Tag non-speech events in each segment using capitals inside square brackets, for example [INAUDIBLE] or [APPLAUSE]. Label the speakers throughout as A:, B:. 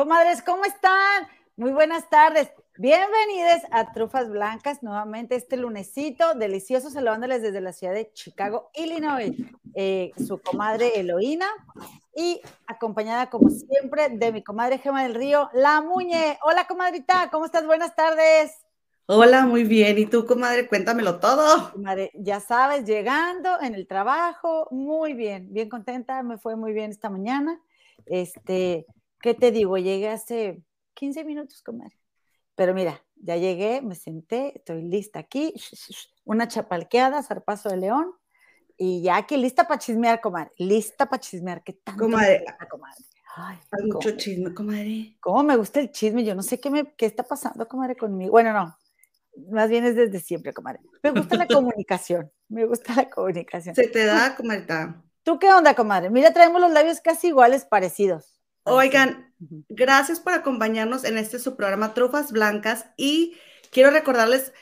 A: Comadres, ¿cómo están? Muy buenas tardes. Bienvenidos a Trufas Blancas, nuevamente este lunesito, delicioso, saludándoles desde la ciudad de Chicago, Illinois. Eh, su comadre Eloína y acompañada, como siempre, de mi comadre Gema del Río, La Muñe. Hola, comadrita, ¿cómo estás? Buenas tardes.
B: Hola, muy bien. ¿Y tú, comadre? Cuéntamelo todo.
A: Comadre, ya sabes, llegando en el trabajo, muy bien, bien contenta, me fue muy bien esta mañana. Este, ¿qué te digo? Llegué hace 15 minutos, comadre. Pero mira, ya llegué, me senté, estoy lista aquí, una chapalqueada, zarpazo de león, y ya aquí lista para chismear, comadre. Lista para chismear. ¿Qué tanto?
B: Comadre. comadre? Ay, Hay mucho chisme, comadre.
A: ¿Cómo me gusta el chisme? Yo no sé qué, me, qué está pasando, comadre, conmigo. Bueno, no, más bien es desde siempre, comadre. Me gusta la [LAUGHS] comunicación, me gusta la comunicación.
B: Se te da, comadre.
A: ¿Tú qué onda, comadre? Mira, traemos los labios casi iguales, parecidos.
B: Oigan, gracias por acompañarnos en este su programa Trufas Blancas y quiero recordarles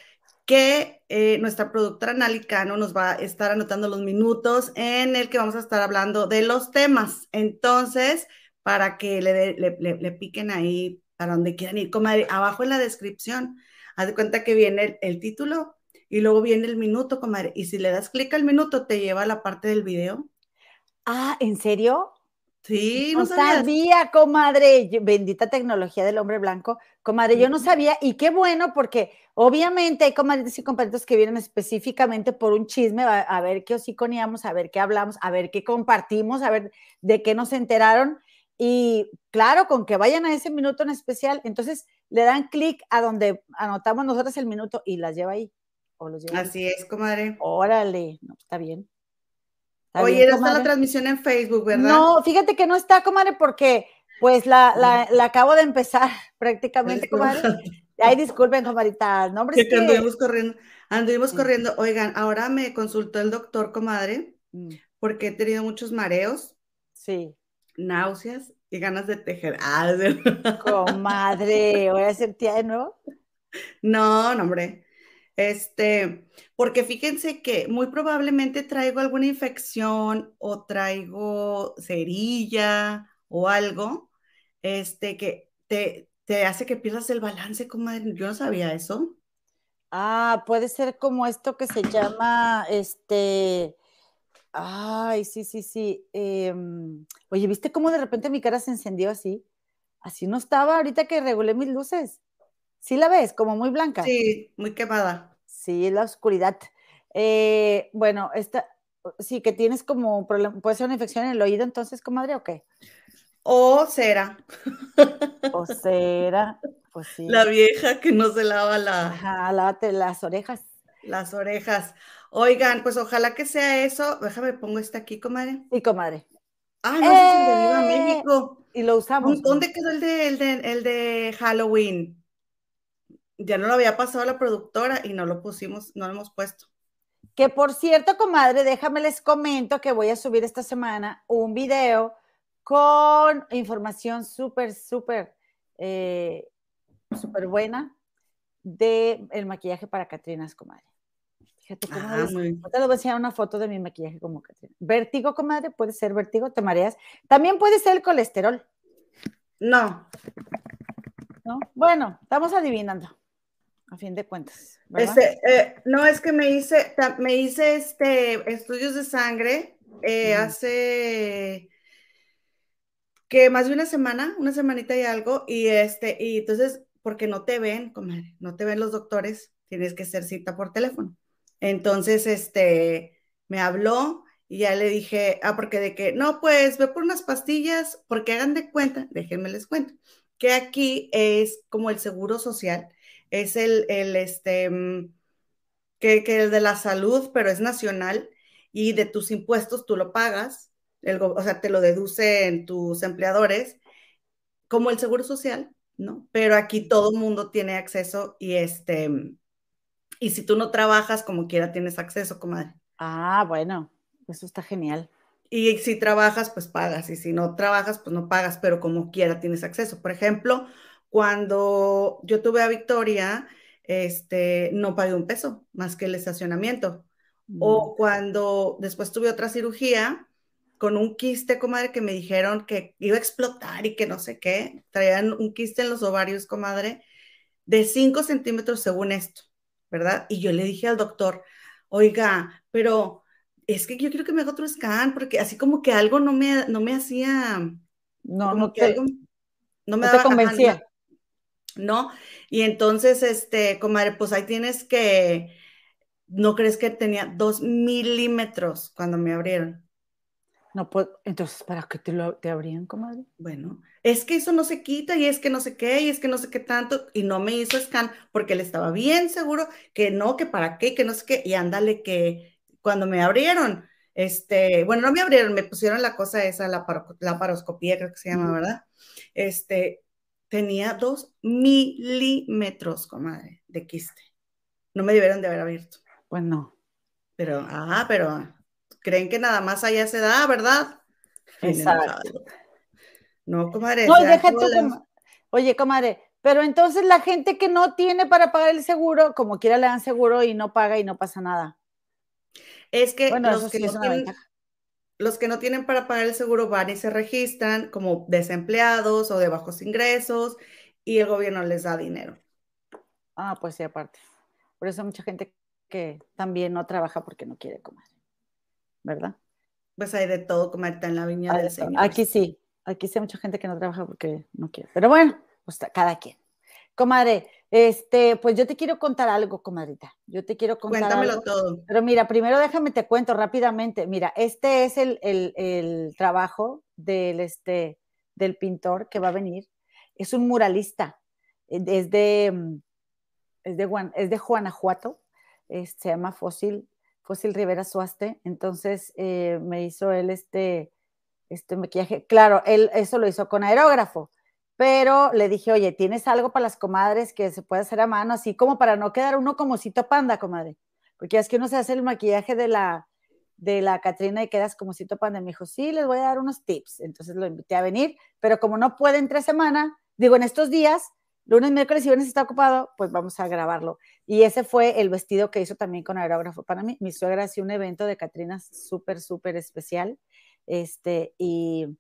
B: que eh, nuestra productora Nalicano nos va a estar anotando los minutos en el que vamos a estar hablando de los temas. Entonces, para que le, le, piquen ahí para donde quieran ir, comadre, abajo en la descripción, haz de cuenta que viene el, título y luego viene el minuto, comadre. Y si le das clic al minuto, te lleva a la parte del video.
A: Ah, ¿en serio?
B: Sí,
A: no, sabía, comadre. Bendita tecnología del hombre blanco. Comadre, yo no sabía, y qué bueno, porque obviamente hay comadres y compañeros que vienen específicamente por un chisme, a, ver qué hociconeamos, a ver qué hablamos, a ver qué compartimos, a ver de qué nos enteraron. Y claro, con que vayan a ese minuto en especial, entonces le dan clic a donde anotamos nosotros el minuto y las lleva ahí.
B: O los lleva Así es, comadre.
A: Órale, no, está bien.
B: Oye, no está la transmisión en Facebook, ¿verdad?
A: No, fíjate que no está, comadre, porque pues la, la, acabo de empezar [LAUGHS] prácticamente, comadre. Ay, disculpen, comadrita. No,
B: que, anduvimos corriendo, anduvimos corriendo. Oigan, ahora me consultó el doctor, comadre, mm. porque he tenido muchos mareos.
A: Sí.
B: Náuseas y ganas de tejer. [LAUGHS] Ah,
A: comadre, ¿voy a tía de nuevo?
B: No, no, hombre. Este, porque fíjense que muy probablemente traigo alguna infección o traigo cerilla o algo, este, que te, te hace que pierdas el balance, comadre. Yo no sabía eso.
A: Ah, puede ser como esto que se llama, este, ay, sí, sí, sí. Em, oye, ¿viste cómo de repente mi cara se encendió así? Así no estaba ahorita que regulé mis luces. ¿Sí la ves? Como muy blanca.
B: Sí, muy quemada.
A: Sí, la oscuridad. Eh, bueno, esta, sí, que tienes como un problema, puede ser una infección en el oído, entonces, comadre, ¿o qué?
B: O cera.
A: O cera, pues [LAUGHS] sí.
B: La vieja que no se lava la.
A: Ajá, lávate las orejas.
B: Las orejas. Oigan, pues ojalá que sea eso. Déjame pongo este aquí, comadre.
A: Sí, comadre.
B: Ah, no, es el de Viva ¡Eh! México.
A: Y lo usamos.
B: ¿Dónde quedó el de, el de, el de Halloween? Ya no lo había pasado a la productora y no lo pusimos, no lo hemos puesto.
A: Que por cierto, comadre, déjame les comento que voy a subir esta semana un video con información súper, súper, eh, súper buena de el maquillaje para Catrinas, comadre. Fíjate cómo ah, les, te voy a enseñar una foto de mi maquillaje como Catrina. Vértigo, comadre, puede ser vértigo, te mareas. También puede ser el colesterol.
B: No.
A: ¿No? Bueno, estamos adivinando a fin de cuentas.
B: Este, eh, no, es que me hice, me hice este, estudios de sangre eh, hace que más de una semana, una semanita y algo, y este, y entonces, porque no te ven, comadre, no te ven los doctores, tienes que hacer cita por teléfono. Entonces, este, me habló y ya le dije, ah, porque de que, no, pues ve por unas pastillas, porque hagan de cuenta, déjenme les cuento, que aquí es como el seguro social, es el, el este, mm, que, que el de la salud, pero es nacional y de tus impuestos tú lo pagas, el, o sea, te lo deducen tus empleadores, como el seguro social, ¿no? Pero aquí todo el mundo tiene acceso y este, mm, y si tú no trabajas, como quiera tienes acceso, comadre.
A: Ah, bueno, eso está genial.
B: Y si trabajas, pues pagas, y si no trabajas, pues no pagas, pero como quiera tienes acceso. Por ejemplo, cuando yo tuve a Victoria, este, no pagué un peso más que el estacionamiento. O mm. cuando después tuve otra cirugía, con un quiste, comadre, que me dijeron que iba a explotar y que no sé qué. Traían un quiste en los ovarios, comadre, de 5 centímetros según esto, ¿verdad? Y yo le dije al doctor, oiga, pero es que yo quiero que me haga otro scan, porque así como que algo no me, no me hacía,
A: no,
B: no,
A: te,
B: no me
A: daba, convencía.
B: No, y entonces, este, comadre, pues ahí tienes que, ¿no crees que tenía dos milímetros cuando me abrieron?
A: No puedo, entonces, ¿para qué te, lo, te abrían, comadre?
B: Bueno, es que eso no se quita y es que no sé qué y es que no sé qué tanto y no me hizo scan porque él estaba bien seguro que no, que para qué, que no sé qué y ándale que cuando me abrieron, este, bueno, no me abrieron, me pusieron la cosa esa, la, la paroscopía, creo que se llama, ¿verdad? Este, tenía dos milímetros, comadre, de quiste. No me debieron de haber abierto.
A: Pues no.
B: Pero, ah, pero creen que nada más allá se da, ¿verdad?
A: Exacto.
B: No, comadre.
A: No, deja tú, Oye, comadre, pero entonces la gente que no tiene para pagar el seguro, como quiera le dan seguro y no paga y no pasa nada.
B: Es que, los, que no tienen, los que no tienen para pagar el seguro van y se registran como desempleados o de bajos ingresos y el gobierno les da dinero.
A: Ah, pues sí, aparte. Por eso mucha gente que también no trabaja porque no quiere comer, ¿verdad?
B: Pues hay de todo, comer en la viña del Señor.
A: Aquí sí, aquí sí hay mucha gente que no trabaja porque no quiere. Pero bueno, pues cada quien. Comadre, este, pues yo te quiero contar algo, comadrita. Yo te quiero contar.
B: Cuéntamelo todo.
A: Pero mira, primero déjame te cuento rápidamente. Mira, este es el, el, el, trabajo del, este, del pintor que va a venir. Es un muralista. Es de, es de, es de Guanajuato. se llama Fósil, Fósil Rivera Suaste. Entonces eh, me hizo él este, este maquillaje. Claro, él eso lo hizo con aerógrafo pero le dije, oye, ¿tienes algo para las comadres que se puede hacer a mano, así como para no quedar uno como cito panda, comadre? Porque es que uno se hace el maquillaje de la, de la Catrina y quedas como cito panda. Me dijo, sí, les voy a dar unos tips. Entonces lo invité a venir, pero como no puede entre semana, digo, en estos días, lunes, miércoles y viernes está ocupado, pues vamos a grabarlo. Y ese fue el vestido que hizo también con aerógrafo para mí. Mi suegra hacía un evento de Catrinas súper, súper especial. Este, y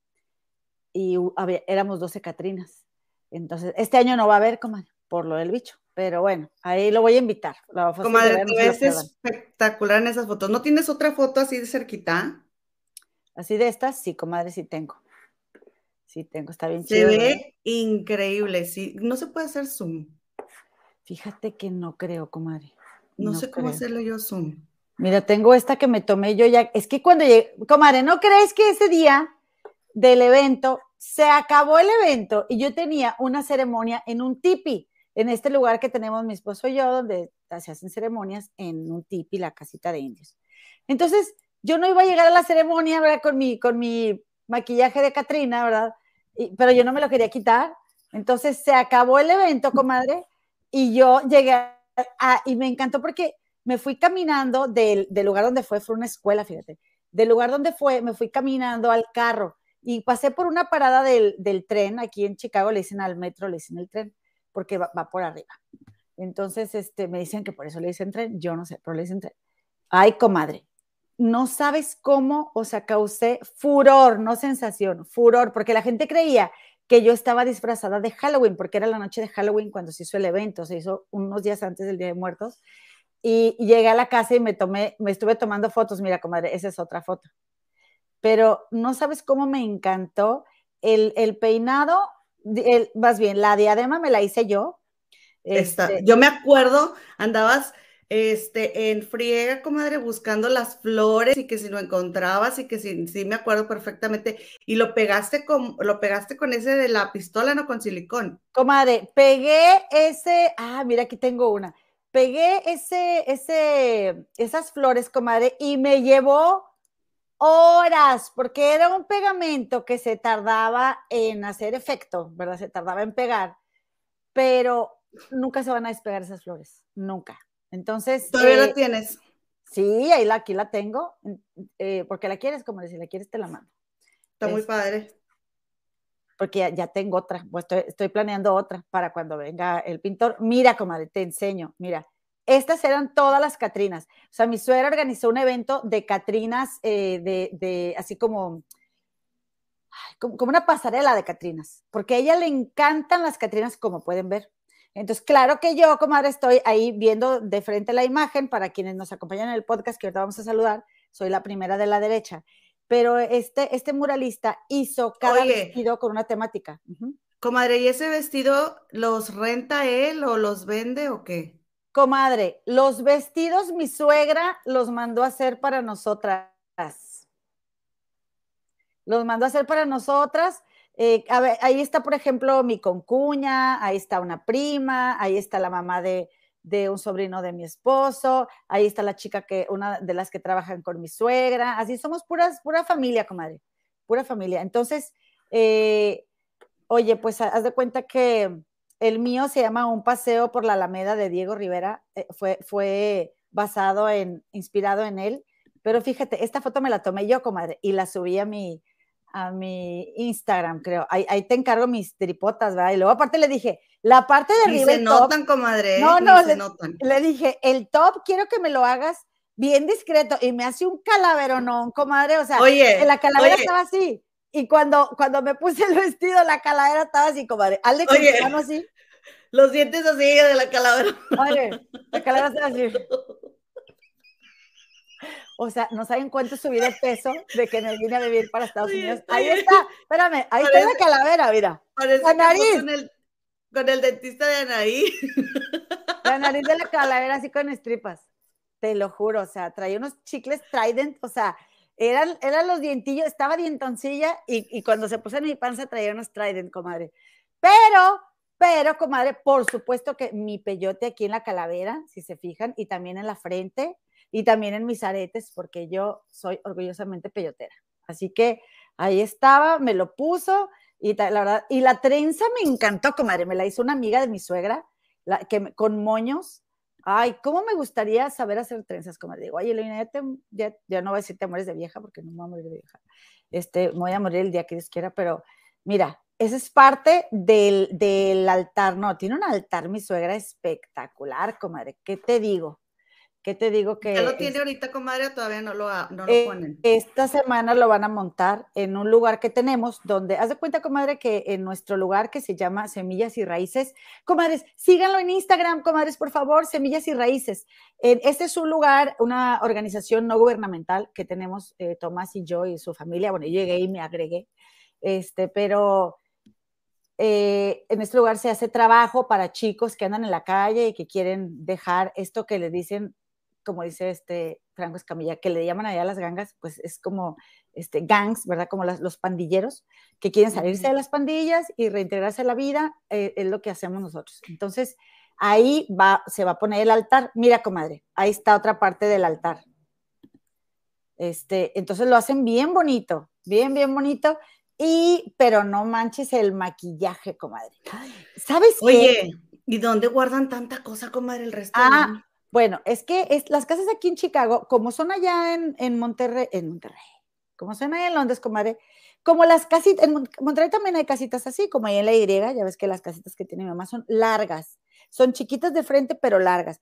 A: y éramos 12 Catrinas. Entonces, este año no va a haber, comadre, por lo del bicho. Pero bueno, ahí lo voy a invitar.
B: comadre, tú ves espectacular en esas fotos. ¿No tienes otra foto así de cerquita?
A: Así de estas, sí, comadre, sí tengo. Sí tengo, está bien
B: Se ve increíble, sí. No se puede hacer zoom.
A: Fíjate que no creo, comadre.
B: No, sé cómo hacerlo yo zoom.
A: Mira, tengo esta que me tomé yo ya. Es que cuando llegué, comadre, ¿no crees que ese día del evento se acabó el evento y yo tenía una ceremonia en un tipi, en este lugar que tenemos mi esposo y yo, donde se hacen ceremonias en un tipi, la casita de indios. Entonces, yo no iba a llegar a la ceremonia, ¿verdad? Con mi, con mi maquillaje de Catrina, ¿verdad? pero yo no me lo quería quitar. Entonces, se acabó el evento, comadre, y yo llegué a, y me encantó porque me fui caminando del, del lugar donde fue, fue una escuela, fíjate, del lugar donde fue, me fui caminando al carro y pasé por una parada del, tren, aquí en Chicago le dicen al metro, le dicen el tren, porque va, por arriba. Entonces, este, me dicen que por eso le dicen tren, yo no sé, pero le dicen tren. Ay, comadre, no sabes cómo, o sea, furor, no sensación, furor, porque la gente creía que yo estaba disfrazada de Halloween, porque era la noche de Halloween cuando se hizo el evento, se hizo unos días antes del Día de Muertos, y llegué a la casa y me tomé, me estuve tomando fotos, mira, comadre, esa es otra foto pero no sabes cómo me encantó el, el peinado, el, más bien, la diadema me la hice yo.
B: Este, yo me acuerdo, andabas este, en friega, comadre, buscando las flores y que si lo encontrabas y que sí, sí me acuerdo perfectamente. Y lo pegaste con, lo pegaste con ese de la pistola, no con silicón.
A: Comadre, pegué ese, ah, mira, aquí tengo una. Pegué ese, ese, esas flores, comadre, y me llevó horas, porque era un pegamento que se tardaba en hacer efecto, ¿verdad? Se tardaba en pegar, pero nunca se van a despegar esas flores, nunca. Entonces.
B: ¿Todavía la eh, tienes?
A: Sí, ahí la, aquí la tengo, eh, porque la quieres, como decir, la quieres, te la mando.
B: Está muy padre.
A: Porque ya, tengo otra, pues estoy, estoy, planeando otra para cuando venga el pintor. Mira, comadre, te enseño, mira, estas eran todas las Catrinas. O sea, mi suegra organizó un evento de Catrinas, eh, de, de, así como, como, una pasarela de Catrinas, porque a ella le encantan las Catrinas, como pueden ver. Entonces, claro que yo, comadre, estoy ahí viendo de frente la imagen para quienes nos acompañan en el podcast, que ahorita vamos a saludar, soy la primera de la derecha. Pero este, este muralista hizo cada Oye, vestido con una temática. Uh -huh.
B: Comadre, ¿y ese vestido los renta él o los vende o qué?
A: Comadre, los vestidos mi suegra los mandó a hacer para nosotras. Los mandó a hacer para nosotras. Eh, a ver, ahí está, por ejemplo, mi concuña, ahí está una prima, ahí está la mamá de, de, un sobrino de mi esposo, ahí está la chica que, una de las que trabajan con mi suegra, así somos puras, pura familia, comadre, pura familia. Entonces, eh, oye, pues haz de cuenta que el mío se llama Un paseo por la Alameda de Diego Rivera, eh, fue, fue basado en, inspirado en él, pero fíjate, esta foto me la tomé yo, comadre, y la subí a mi, a mi Instagram, creo. Ahí, ahí, te encargo mis tripotas, ¿verdad? Y luego aparte le dije, la parte de arriba.
B: se notan, top, comadre.
A: No, no, le, le, dije, el top quiero que me lo hagas bien discreto. Y me hace un calavero, no, comadre. O sea,
B: oye,
A: la calavera
B: oye.
A: estaba así. Y cuando, cuando me puse el vestido, la calavera estaba así, comadre. Al de que mano así.
B: Los dientes así de la calavera.
A: Oye, [LAUGHS] la calavera estaba así. O sea, no saben cuánto subí de peso de que me vine a vivir para Estados Unidos. Ahí está, espérame, ahí parece, está la calavera, mira. La
B: nariz. Con el, con el, dentista de Anaí. [LAUGHS]
A: La nariz de la calavera así con estripas. Te lo juro, o sea, traía unos chicles Trident, o sea, eran, eran los dientillos, estaba dientoncilla y, y cuando se puso en mi panza traía unos Trident, comadre. Pero, pero, comadre, por supuesto que mi peyote aquí en la calavera, si se fijan, y también en la frente, y también en mis aretes, porque yo soy orgullosamente peyotera. Así que ahí estaba, me lo puso y la verdad, y la trenza me encantó, comadre, me la hizo una amiga de mi suegra, la, que con moños. Ay, cómo me gustaría saber hacer trenzas, comadre. Digo, oye, Eloina, ya, te, ya, ya, no voy a decir te mueres de vieja, porque no me voy a morir de vieja. Este, voy a morir el día que Dios quiera, pero mira, esa es parte del, del altar, no, tiene un altar mi suegra espectacular, comadre, ¿qué te digo? ¿Qué te digo que?
B: ¿Ya lo tiene es, ahorita, comadre, todavía no lo, no lo
A: eh,
B: ponen?
A: Esta semana lo van a montar en un lugar que tenemos donde, haz de cuenta, comadre, que en nuestro lugar que se llama Semillas y Raíces, comadres, síganlo en Instagram, comadres, por favor, Semillas y Raíces. Eh, este es un lugar, una organización no gubernamental que tenemos eh, Tomás y yo y su familia. Bueno, yo llegué y me agregué, este, pero eh, en este lugar se hace trabajo para chicos que andan en la calle y que quieren dejar esto que le dicen como dice este Franco Escamilla, que le llaman allá las gangas, pues es como este, gangs, ¿verdad? Como las, los pandilleros que quieren salirse de las pandillas y reintegrarse a la vida, eh, es lo que hacemos nosotros. Entonces, ahí va, se va a poner el altar. Mira, comadre, ahí está otra parte del altar. Este, entonces lo hacen bien bonito, bien, bien bonito. Y, pero no manches el maquillaje, comadre. ¿Sabes qué?
B: Oye, ¿y dónde guardan tanta cosa, comadre, el resto?
A: Ah, bueno, es que es, las casas aquí en Chicago, como son allá en, en, Monterrey, en Monterrey, como son allá en Londres, comadre, como las casitas, en Monterrey también hay casitas así, como ahí en la Y, ya ves que las casitas que tiene mi mamá son largas, son chiquitas de frente, pero largas.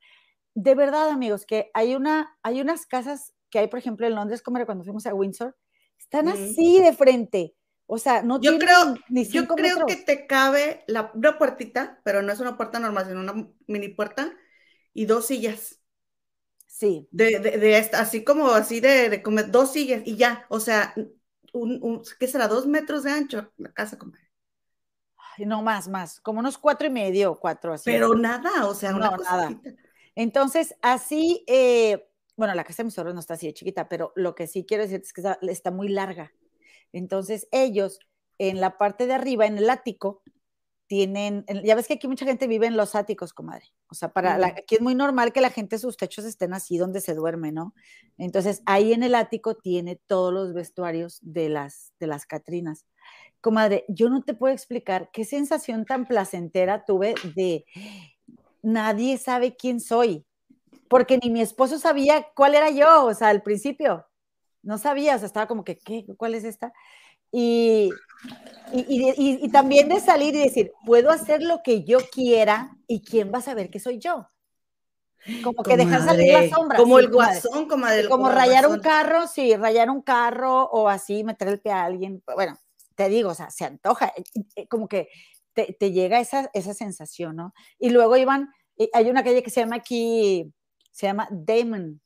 A: De verdad, amigos, que hay, una, hay unas casas que hay, por ejemplo, en Londres, como cuando fuimos a Windsor, están mm. así de frente. O sea, no
B: yo creo, ni Yo creo metros. que te cabe la, una puertita, pero no es una puerta normal, sino una mini puerta y dos sillas.
A: Sí.
B: De, de, de esta, así como así de, de comer, dos sillas y ya, o sea, un, un, ¿qué será? Dos metros de ancho la casa, comadre.
A: No más, más, como unos cuatro y medio, cuatro así.
B: Pero nada, o sea,
A: no,
B: una
A: nada. Entonces, así, eh, bueno, la casa de mis suegros no está así de chiquita, pero lo que sí quiero decir es que está, está muy larga. Entonces, ellos, en la parte de arriba, en el ático, tienen, ya ves que aquí mucha gente vive en los áticos, comadre. O sea, para la, aquí es muy normal que la gente sus techos estén así donde se duerme, ¿no? Entonces, ahí en el ático tiene todos los vestuarios de las, de las Catrinas. Comadre, yo no te puedo explicar qué sensación tan placentera tuve de nadie sabe quién soy, porque ni mi esposo sabía cuál era yo, o sea, al principio no sabía, o sea, estaba como que, ¿qué? ¿Cuál es esta? Y, y, y, y, también de salir y decir, puedo hacer lo que yo quiera y quién va a saber que soy yo. como que dejar salir la sombra.
B: Como el guasón.
A: Como, rayar un carro, sí, rayar un carro o así, meter el pie a alguien. Bueno, te digo, o sea, se antoja, como que te, te llega esa, esa sensación, ¿no? Y luego iban, hay una calle que se llama aquí, se llama Damon.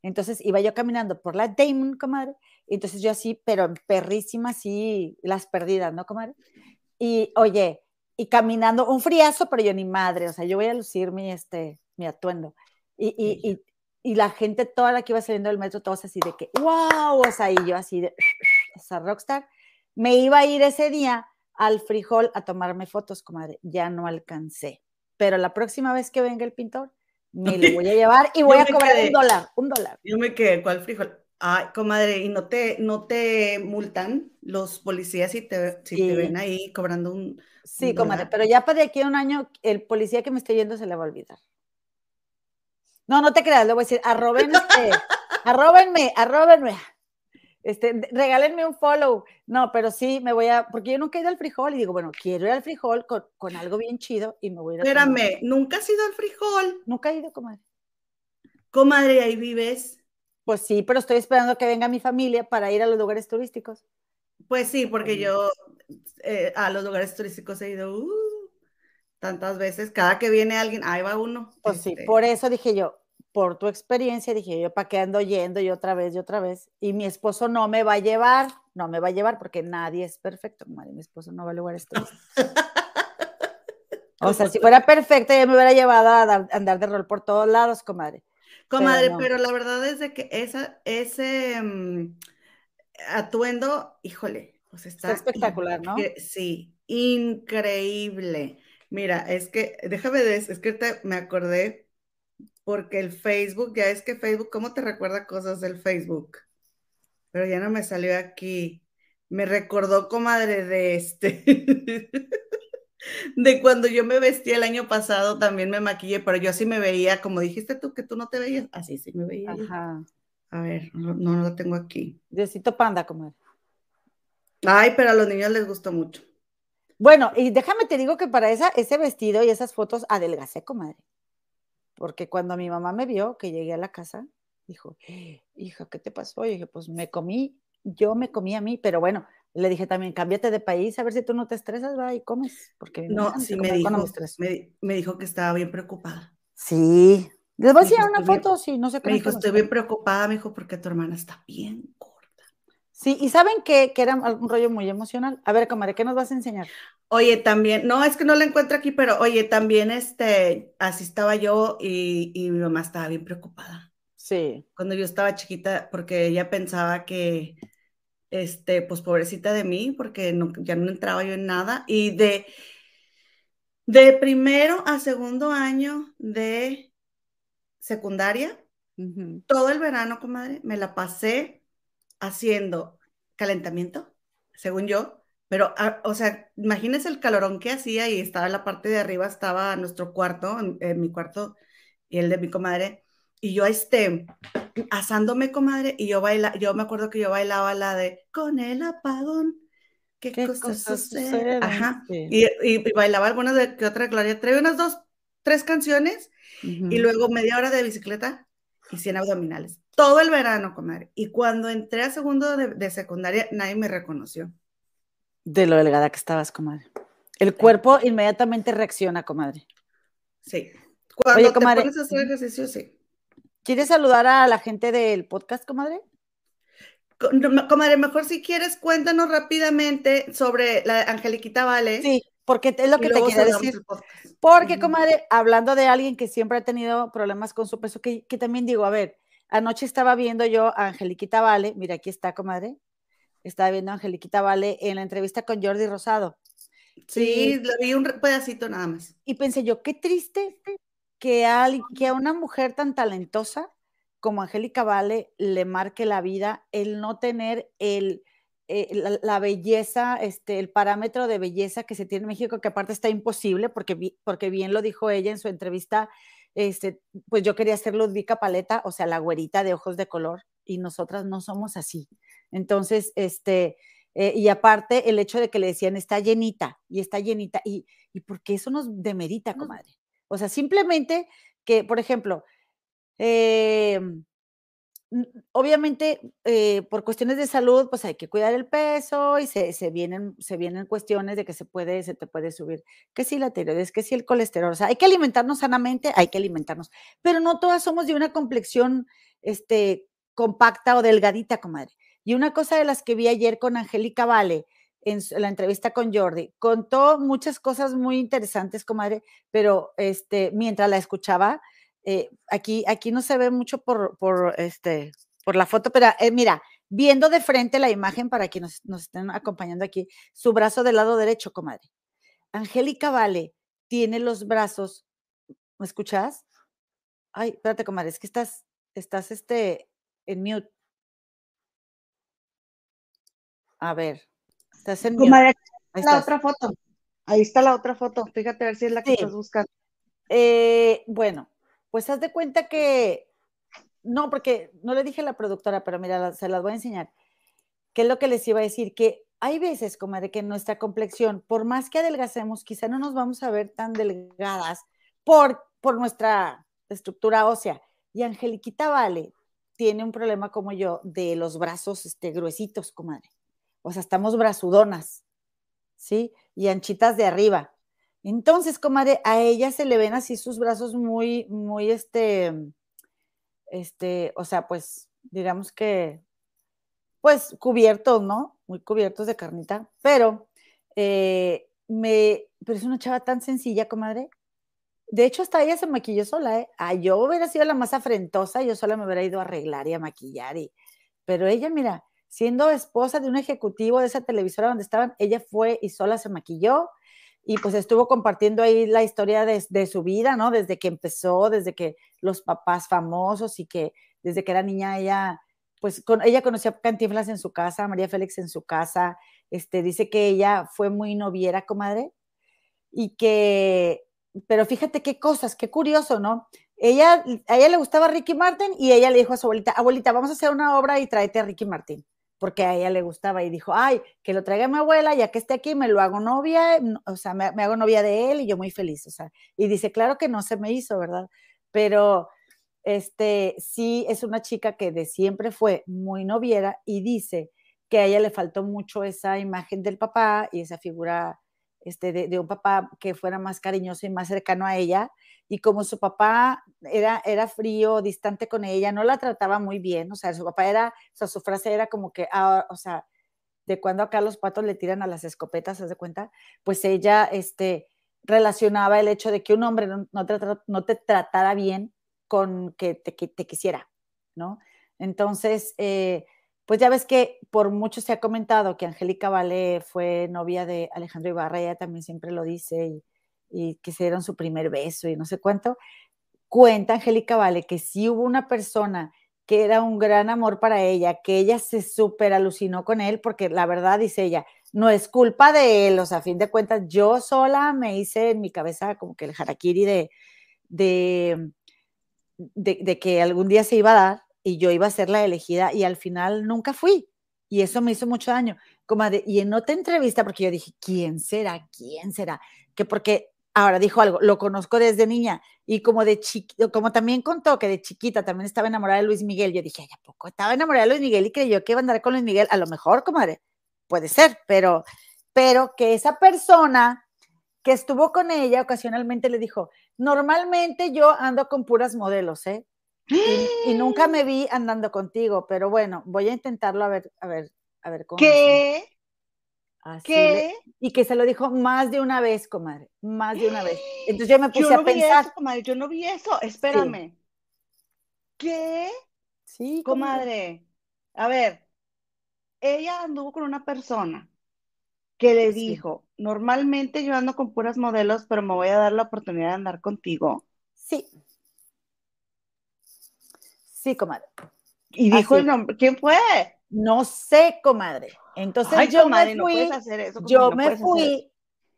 A: Entonces iba yo caminando por la Damon, comadre, entonces yo así, pero perrísima, así, las perdidas, ¿no, comadre? Y oye, y caminando, un friazo, pero yo ni madre, o sea, yo voy a lucir mi, este, mi atuendo. Y, y, y, y la gente, toda la que iba saliendo del metro, todos así de que, wow, o sea, y yo así de, esa rockstar. Me iba a ir ese día al frijol a tomarme fotos, comadre, ya no alcancé. Pero la próxima vez que venga el pintor, me lo voy a llevar y voy a cobrar un dólar, un dólar.
B: Yo me quedé, ¿cuál frijol? Ay, comadre, ¿y no te, no te multan los policías si te, si te ven ahí cobrando un,
A: Sí, comadre, pero ya para de aquí a un año, el policía que me esté yendo se le va a olvidar. No, no te creas, le voy a decir, arroben, este, [LAUGHS] arrobenme, arrobenme. Este, regálenme un follow. No, pero sí, me voy a, porque yo nunca he ido al frijol y digo, bueno, quiero ir al frijol con, con algo bien chido y me voy a ir
B: Espérame, ¿nunca has ido al frijol?
A: Nunca he ido, comadre.
B: Comadre, ahí vives.
A: Pues sí, pero estoy esperando que venga mi familia para ir a los lugares turísticos.
B: Pues sí, porque yo eh, a los lugares turísticos he ido uh, tantas veces. Cada que viene alguien, ahí va uno.
A: Pues sí, este por eso dije yo, por tu experiencia, dije yo, ¿para qué ando yendo y otra vez y otra vez? Y mi esposo no me va a llevar, no me va a llevar porque nadie es perfecto, Mi esposo no va a lugares turísticos. [LAUGHS] o sea, si fuera perfecto, ya me hubiera llevado a andar de rol por todos lados, comadre.
B: Comadre, pero, la verdad es de que esa, ese mm, atuendo, híjole, pues está,
A: espectacular, ¿no?
B: Sí, increíble. Mira, es que, déjame decir, es que me acordé porque el Facebook, ya es que Facebook, ¿cómo te recuerda cosas del Facebook? Pero ya no me salió aquí. Me recordó, comadre, de este, [LAUGHS] de cuando yo me vestí el año pasado, también me maquillé, pero yo así me veía, como dijiste tú, que tú no te veías, así sí me veía. Ajá. A ver, no, no lo tengo aquí.
A: Diosito Panda, comadre.
B: Ay, pero a los niños les gustó mucho.
A: Bueno, y déjame te digo que para esa, ese vestido y esas fotos adelgacé, comadre. Porque cuando mi mamá me vio que llegué a la casa, dijo, hija, ¿qué te pasó? Y dije, pues me comí, yo me comí a mí, pero bueno, le dije también, cámbiate de país, a ver si tú no te estresas, va y comes. Porque
B: no, sí me dijo, me, me, dijo que estaba bien preocupada.
A: Sí. Les voy a enseñar una foto, sí, no sé
B: qué. Me dijo, estoy bien preocupada, me dijo, porque tu hermana está bien
A: Sí, y saben que, era un rollo muy emocional. A ver, comadre, ¿qué nos vas a enseñar?
B: Oye, también, no, es que no la encuentro aquí, pero oye, también este, así estaba yo y, mi mamá estaba bien preocupada.
A: Sí.
B: Cuando yo estaba chiquita, porque ella pensaba que, este, pues pobrecita de mí, porque ya no entraba yo en nada. Y de, de primero a segundo año de secundaria, todo el verano, comadre, me la pasé haciendo calentamiento, según yo, pero, ah, o sea, imagínense el calorón que hacía y estaba en la parte de arriba, estaba nuestro cuarto, en, mi cuarto y el de mi comadre, y yo este, asándome, comadre, y yo baila, yo me acuerdo que yo bailaba la de con el apagón. ¿Qué, cosas, suceden? Ajá. Y, y, bailaba algunas de que otra Gloria trae unas dos, tres canciones y luego media hora de bicicleta y 100 abdominales todo el verano, comadre. Y cuando entré a segundo de, secundaria, nadie me reconoció.
A: De lo delgada que estabas, comadre. El cuerpo inmediatamente reacciona, comadre.
B: Sí. Cuando Oye, comadre, te pones a hacer ejercicio, sí.
A: ¿Quieres saludar a la gente del podcast, comadre?
B: Comadre, mejor si quieres, cuéntanos rápidamente sobre la Angeliquita Vale.
A: Sí, porque es lo que te quiero decir. Porque, comadre, hablando de alguien que siempre ha tenido problemas con su peso, que, que también digo, a ver, Anoche estaba viendo yo a Angeliquita Vale, mira, aquí está, comadre. Estaba viendo a Angeliquita Vale en la entrevista con Jordi Rosado.
B: Sí, le vi un pedacito nada más.
A: Y pensé yo, qué triste que a, que a una mujer tan talentosa como Angélica Vale le marque la vida el no tener el, eh, la, belleza, este, el parámetro de belleza que se tiene en México, que aparte está imposible, porque, porque bien lo dijo ella en su entrevista este, pues yo quería ser Ludvika Paleta, o sea, la güerita de ojos de color, y nosotras no somos así. Entonces, este, eh, y aparte el hecho de que le decían está llenita y está llenita, y, y porque eso nos demerita, comadre. O sea, simplemente que, por ejemplo, Eh, obviamente, eh, por cuestiones de salud, pues hay que cuidar el peso y se, se, vienen, se vienen cuestiones de que se puede, se te puede subir, que si la tiroides, que si el colesterol, o sea, hay que alimentarnos sanamente, hay que alimentarnos, pero no todas somos de una complexión, este, compacta o delgadita, comadre. Y una cosa de las que vi ayer con Angélica Vale, en la entrevista con Jordi, contó muchas cosas muy interesantes, comadre, pero este, mientras la escuchaba, eh, aquí, aquí no se ve mucho por, por, este, por la foto, pero eh, mira, viendo de frente la imagen para quienes nos, estén acompañando aquí, su brazo del lado derecho, comadre. Angélica Vale tiene los brazos, ¿me escuchas? Ay, espérate, comadre, es que estás, estás este, en mute. A ver, estás en
B: mute. la otra foto. Ahí está la otra foto. Fíjate a ver si es la que estás buscando.
A: Eh, bueno, pues haz de cuenta que, no, porque no le dije a la productora, pero mira, se las voy a enseñar. ¿Qué es lo que les iba a decir? Que hay veces, como de que nuestra complexión, por más que adelgacemos, quizá no nos vamos a ver tan delgadas por, por nuestra estructura ósea. Y Angeliquita Vale tiene un problema como yo de los brazos este, gruesitos, comadre. O sea, estamos brazudonas, ¿sí? Y anchitas de arriba. Entonces, comadre, a ella se le ven así sus brazos muy, muy, este, este, o sea, pues, digamos que, pues, cubiertos, ¿no? Muy cubiertos de carnita, pero, eh, me, pero es una chava tan sencilla, comadre. De hecho, hasta ella se maquilló sola, ¿eh? Ah, yo hubiera sido la más afrentosa, yo sola me hubiera ido a arreglar y a maquillar, y, pero ella, mira, siendo esposa de un ejecutivo de esa televisora donde estaban, ella fue y sola se maquilló, y pues estuvo compartiendo ahí la historia de, su vida, ¿no? Desde que empezó, desde que los papás famosos y que desde que era niña ella, pues con, ella conocía a Cantinflas en su casa, María Félix en su casa, este, dice que ella fue muy noviera, comadre, y que, pero fíjate qué cosas, qué curioso, ¿no? Ella, a ella le gustaba Ricky Martin y ella le dijo a su abuelita, abuelita, vamos a hacer una obra y tráete a Ricky Martin porque a ella le gustaba y dijo, ay, que lo traiga mi abuela, ya que esté aquí, me lo hago novia, o sea, me, hago novia de él y yo muy feliz, o sea, y dice, claro que no se me hizo, ¿verdad? Pero, este, sí es una chica que de siempre fue muy noviera y dice que a ella le faltó mucho esa imagen del papá y esa figura este, de, un papá que fuera más cariñoso y más cercano a ella. Y como su papá era, era frío, distante con ella, no la trataba muy bien. O sea, su papá era, o sea, su frase era como que, ah, o sea, de cuando acá los patos le tiran a las escopetas, ¿se de cuenta? Pues ella, este, relacionaba el hecho de que un hombre no, te, no te, tratara bien con que te, te quisiera, ¿no? Entonces, eh, pues ya ves que por mucho se ha comentado que Angélica Vale fue novia de Alejandro Ibarra, ella también siempre lo dice, y, que se dieron su primer beso y no sé cuánto. Cuenta Angélica Vale que sí hubo una persona que era un gran amor para ella, que ella se súper alucinó con él, porque la verdad, dice ella, no es culpa de él, o sea, a fin de cuentas, yo sola me hice en mi cabeza como que el harakiri de, de que algún día se iba a dar, y yo iba a ser la elegida y al final nunca fui. Y eso me hizo mucho daño. Como y en otra entrevista, porque yo dije, ¿quién será? ¿Quién será? Que porque ahora dijo algo, lo conozco desde niña y como de chiquito, como también contó que de chiquita también estaba enamorada de Luis Miguel, yo dije, ¿a poco estaba enamorada de Luis Miguel y creyó que iba a andar con Luis Miguel? A lo mejor, comadre, puede ser, pero, pero que esa persona que estuvo con ella ocasionalmente le dijo, normalmente yo ando con puras modelos, ¿eh? Y, nunca me vi andando contigo, pero bueno, voy a intentarlo a ver, a ver, a ver cómo.
B: ¿Qué? ¿Qué?
A: y que se lo dijo más de una vez, comadre, más de una vez. [GASPS] Entonces yo me puse a pensar.
B: comadre, yo no vi eso, espérame. ¿Qué?
A: Sí,
B: comadre. A ver, ella anduvo con una persona que le dijo, normalmente yo ando con puras modelos, pero me voy a dar la oportunidad de andar contigo.
A: Sí. Sí, comadre.
B: Y dijo el nombre, ¿quién fue?
A: No sé, comadre. Entonces yo me fui, yo me fui,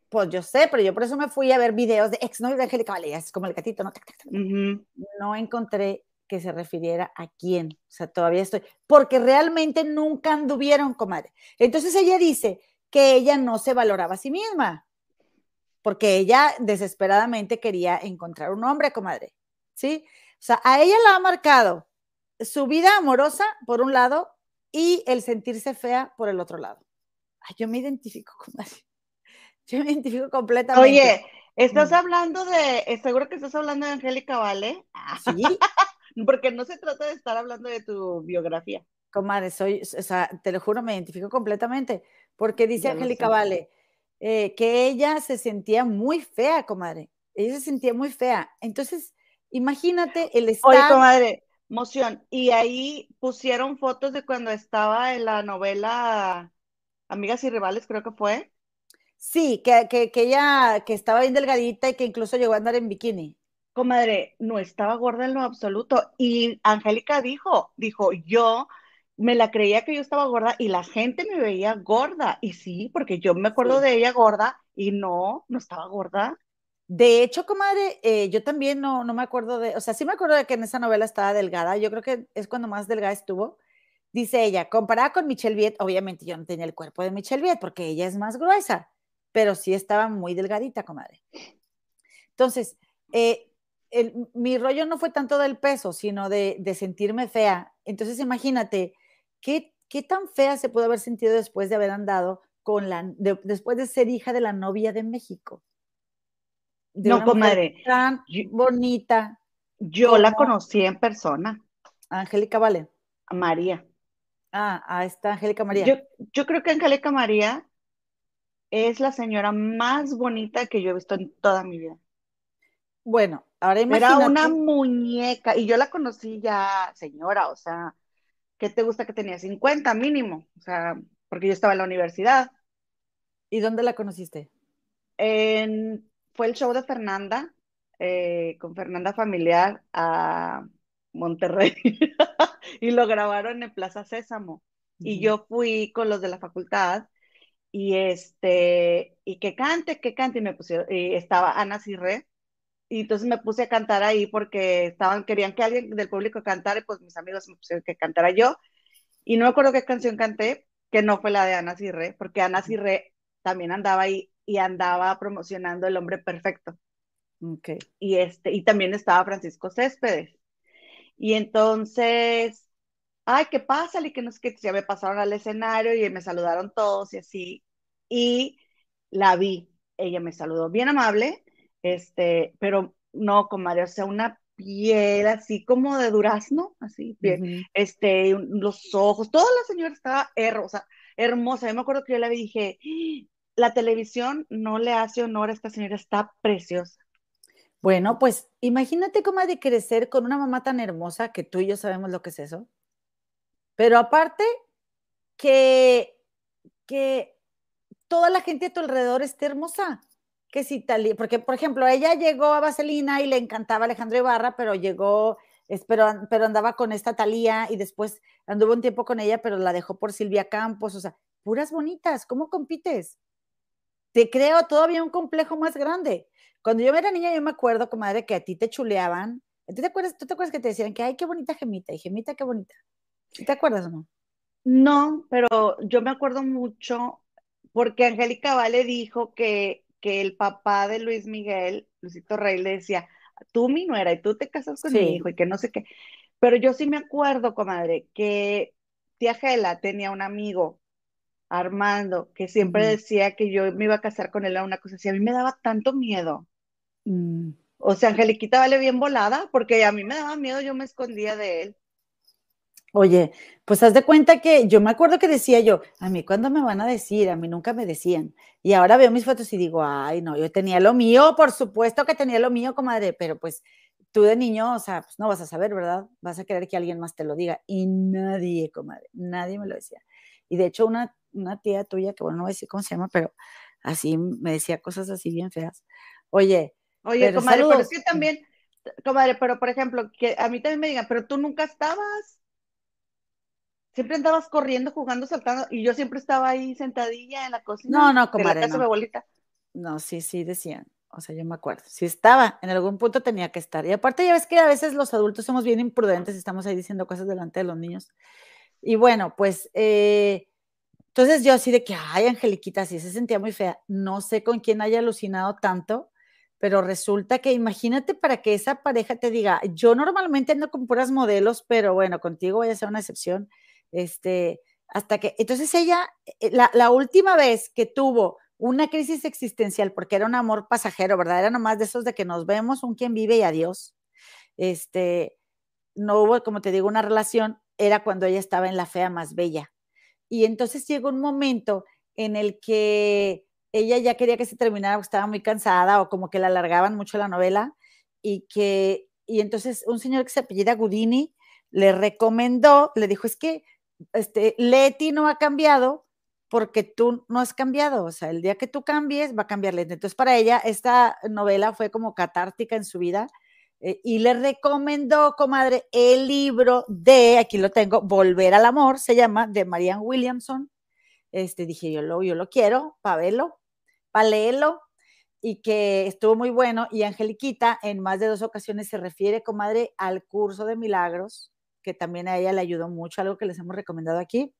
A: pues yo sé, pero yo por eso me fui a ver videos de ex novios de Angélica Vale, es como el gatito, ¿no? No encontré que se refiriera a quién, o sea, todavía estoy, porque realmente nunca anduvieron, comadre. Entonces ella dice que ella no se valoraba a sí misma, porque ella desesperadamente quería encontrar un hombre, comadre, ¿sí? O sea, a ella la ha marcado su vida amorosa, por un lado, y el sentirse fea por el otro lado. Ay, yo me identifico con así. Yo me identifico completamente.
B: Oye, estás mm. hablando de, seguro que estás hablando de Angélica Vale. Sí. [LAUGHS] Porque no se trata de estar hablando de tu biografía.
A: Comadre, soy, o sea, te lo juro, me identifico completamente. Porque dice Angélica Vale eh, que ella se sentía muy fea, comadre. Ella se sentía muy fea. Entonces, imagínate el estar.
B: Oye, comadre, moción. Y ahí pusieron fotos de cuando estaba en la novela Amigas y Rivales, creo que fue.
A: Sí, que, que, que ella que estaba bien delgadita y que incluso llegó a andar en bikini.
B: Comadre, no estaba gorda en lo absoluto. Y Angélica dijo, dijo, yo me la creía que yo estaba gorda y la gente me veía gorda. Y sí, porque yo me acuerdo de ella gorda y no, no estaba gorda.
A: De hecho, comadre, eh, yo también no, no me acuerdo de, o sea, sí me acuerdo de que en esa novela estaba delgada, yo creo que es cuando más delgada estuvo. Dice ella, comparada con Michelle Viet, obviamente yo no tenía el cuerpo de Michelle Viet porque ella es más gruesa, pero sí estaba muy delgadita, comadre. Entonces, eh, mi rollo no fue tanto del peso, sino de, sentirme fea. Entonces, imagínate, ¿qué, ¿qué, tan fea se pudo haber sentido después de haber andado con la, después de ser hija de la novia de México?
B: No, comadre.
A: Tan bonita.
B: Yo la conocí en persona.
A: Angélica Vale.
B: María.
A: Ah, a esta Angélica María.
B: Yo, creo que Angélica María es la señora más bonita que yo he visto en toda mi vida.
A: Bueno, ahora imagínate.
B: Era una muñeca y yo la conocí ya señora, o sea, ¿qué te gusta que tenía? 50 mínimo, o sea, porque yo estaba en la universidad.
A: ¿Y dónde la conociste?
B: En fue el show de Fernanda, eh, con Fernanda Familiar a Monterrey, [LAUGHS] y lo grabaron en Plaza Sésamo. Y yo fui con los de la facultad, y este, y que cante, que cante, y me pusieron, y estaba Ana Cirré, y entonces me puse a cantar ahí porque estaban, querían que alguien del público cantara, y pues mis amigos me pusieron que cantara yo, y no me acuerdo qué canción canté, que no fue la de Ana Cirré, porque Ana Cirré también andaba ahí y andaba promocionando El Hombre Perfecto.
A: Okay.
B: Y, este, y también estaba Francisco Céspedes. Y entonces, ay, ¿qué pasa? Y que no sé qué, ya me pasaron al escenario y me saludaron todos y así. Y la vi, ella me saludó bien amable, este, pero no, comadre, o sea, una piel así como de durazno, así, bien, este, los ojos, toda la señora estaba hermosa, hermosa. Yo me acuerdo que yo la vi y dije, la televisión no le hace honor a esta señora, está preciosa.
A: Bueno, pues imagínate cómo ha de crecer con una mamá tan hermosa que tú y yo sabemos lo que es eso. Pero aparte, que, que toda la gente a tu alrededor esté hermosa. Que si tal, porque por ejemplo, ella llegó a Vaselina y le encantaba Alejandro Ibarra, pero llegó, pero, pero andaba con esta Talía y después anduvo un tiempo con ella, pero la dejó por Silvia Campos, o sea, puras bonitas, ¿cómo compites? Te creo todavía un complejo más grande. Cuando yo era niña, yo me acuerdo, comadre, que a ti te chuleaban. ¿Tú te acuerdas, tú te acuerdas que te decían que, ay, qué bonita gemita, y gemita, qué bonita? ¿Te acuerdas o no?
B: No, pero yo me acuerdo mucho porque Angélica Vale dijo que, que el papá de Luis Miguel, Luisito Rey, le decía, tú mi nuera y tú te casas con mi hijo y que no sé qué. Pero yo sí me acuerdo, comadre, que tía Gela tenía un amigo Armando, que siempre decía que yo me iba a casar con él a una cosa así. A mí me daba tanto miedo. Mm. O sea, Angeliquita vale bien volada, porque a mí me daba miedo, yo me escondía de él.
A: Oye, pues haz de cuenta que yo me acuerdo que decía yo, a mí cuándo me van a decir, a mí nunca me decían. Y ahora veo mis fotos y digo, ay, no, yo tenía lo mío, por supuesto que tenía lo mío, comadre, pero pues tú de niño, o sea, pues no vas a saber, ¿verdad? Vas a querer que alguien más te lo diga. Y nadie, comadre, nadie me lo decía. Y de hecho, una una tía tuya, que bueno, no voy a decir cómo se llama, pero así me decía cosas así bien feas. Oye,
B: Oye, pero comadre, pero es que también, comadre, pero por ejemplo, que a mí también me digan, pero tú nunca estabas. Siempre andabas corriendo, jugando, saltando, y yo siempre estaba ahí sentadilla en la cocina.
A: No, no, comadre.
B: De la casa
A: no.
B: abuelita.
A: No, sí, sí, decían. O sea, yo me acuerdo. Si estaba, en algún punto tenía que estar. Y aparte, ya ves que a veces los adultos somos bien imprudentes, estamos ahí diciendo cosas delante de los niños. Y bueno, pues eh, entonces yo así de que, ay, Angeliquita, sí se sentía muy fea. No sé con quién haya alucinado tanto, pero resulta que imagínate para que esa pareja te diga, yo normalmente ando con puras modelos, pero bueno, contigo voy a ser una excepción, este, hasta que, entonces ella, eh, la, última vez que tuvo una crisis existencial, porque era un amor pasajero, ¿verdad? Era nomás de esos de que nos vemos, un quien vive y adiós, este, no hubo, como te digo, una relación, era cuando ella estaba en la fea más bella. Y entonces llegó un momento en el que ella ya quería que se terminara estaba muy cansada o como que la alargaban mucho la novela y que, y entonces un señor que se apellida Gudini le recomendó, le dijo, es que este, Leti no ha cambiado porque tú no has cambiado, o sea, el día que tú cambies va a cambiar Leti. Entonces para ella esta novela fue como catártica en su vida eh, y le recomendó, comadre, el libro de, aquí lo tengo, Volver al Amor, se llama, de Marianne Williamson. Este, dije, yo lo, yo lo quiero para verlo para leerlo y que estuvo muy bueno. Y Angeliquita en más de dos ocasiones se refiere, comadre, al curso de milagros, que también a ella le ayudó mucho, algo que les hemos recomendado aquí.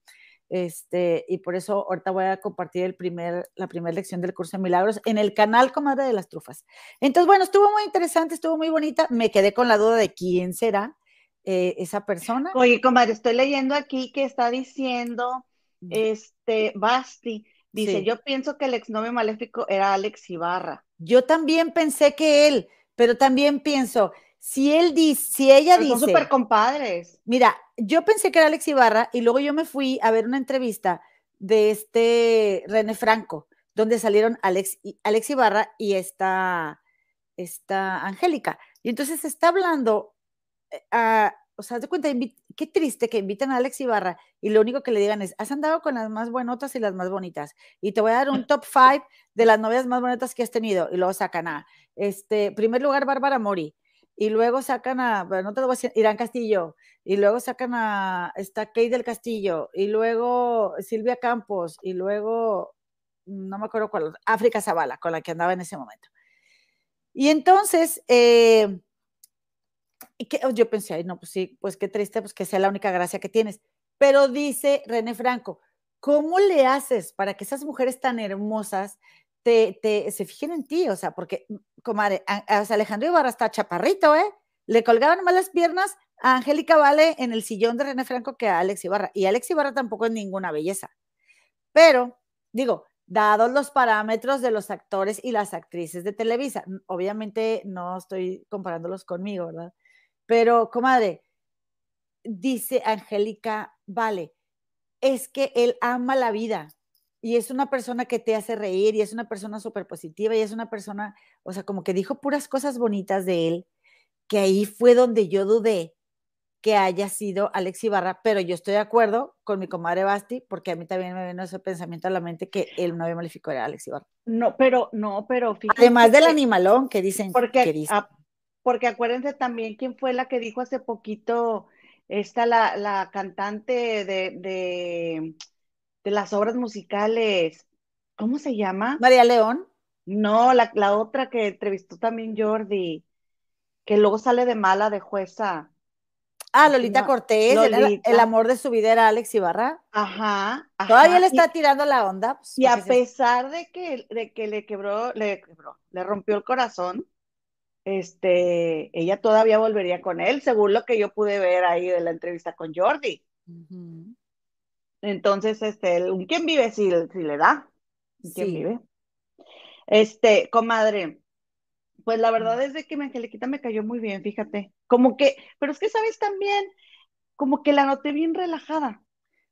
A: Este, y por eso ahorita voy a compartir el primer, la primera lección del curso de milagros en el canal Comadre de las Trufas. Entonces, bueno, estuvo muy interesante, estuvo muy bonita. Me quedé con la duda de quién será eh, esa persona.
B: Oye, comadre, estoy leyendo aquí que está diciendo este Basti Dice, yo pienso que el exnovio maléfico era Alex Ibarra.
A: Yo también pensé que él, pero también pienso, si él dice, si ella dice.
B: Son súper compadres.
A: Mira, yo pensé que era Alex Ibarra y luego yo me fui a ver una entrevista de este René Franco, donde salieron Alex, Alex Ibarra y esta, esta Angélica. Y entonces está hablando eh, a, o sea, de cuenta, qué triste que inviten a Alex Ibarra y lo único que le digan es, has andado con las más buenotas y las más bonitas, y te voy a dar un top five de las novias más bonitas que has tenido, y luego sacan a, este, primer lugar, Bárbara Mori, y luego sacan a, bueno, no te lo voy a decir, Irán Castillo, y luego sacan a, esta Kate del Castillo, y luego Silvia Campos, y luego, no me acuerdo cuál, África Zavala, con la que andaba en ese momento. Y entonces, eh, yo pensé, ay, no, pues sí, pues qué triste, pues que sea la única gracia que tienes. Pero dice René Franco, ¿cómo le haces para que esas mujeres tan hermosas te, te se fijen en ti? O sea, porque, mm, comadre, Alejandro Ibarra está chaparrito, ¿eh? Le colgaban más las piernas a Angélica Vale en el sillón de René Franco que a Alex Ibarra. Y Alex Ibarra tampoco es ninguna belleza. Pero, digo, dados los parámetros de los actores y las actrices de Televisa, obviamente no estoy comparándolos conmigo, ¿verdad? Pero, comadre, dice Angélica, vale, es que él ama la vida y es una persona que te hace reír y es una persona súper positiva y es una persona, o sea, como que dijo puras cosas bonitas de él, que ahí fue donde yo dudé que haya sido Alex Ibarra, pero yo estoy de acuerdo con mi comadre Basti, porque a mí también me vino ese pensamiento a la mente que el novio maléfico era Alex Ibarra.
B: No, pero, no, pero
A: Además del animalón que dicen
B: porque,
A: que dice
B: porque acuérdense también quién fue la que dijo hace poquito, esta, la, la cantante de, de, de, las obras musicales, ¿cómo se llama?
A: María León.
B: No, la, la otra que entrevistó también Jordi, que luego sale de mala de jueza.
A: Ah, Lolita Cortés, El, amor de su vida era Alex Ibarra.
B: Ajá.
A: Todavía le está tirando la onda.
B: Pues, y a pesar de que, de que le quebró, le quebró, le rompió el corazón, este, ella todavía volvería con él, según lo que yo pude ver ahí de la entrevista con Jordi. Entonces, este, un quien vive si, si le da. ¿Quién vive? Este, comadre, pues la verdad es de que mi Angeliquita me cayó muy bien, fíjate. Como que, pero es que sabes también, como que la noté bien relajada.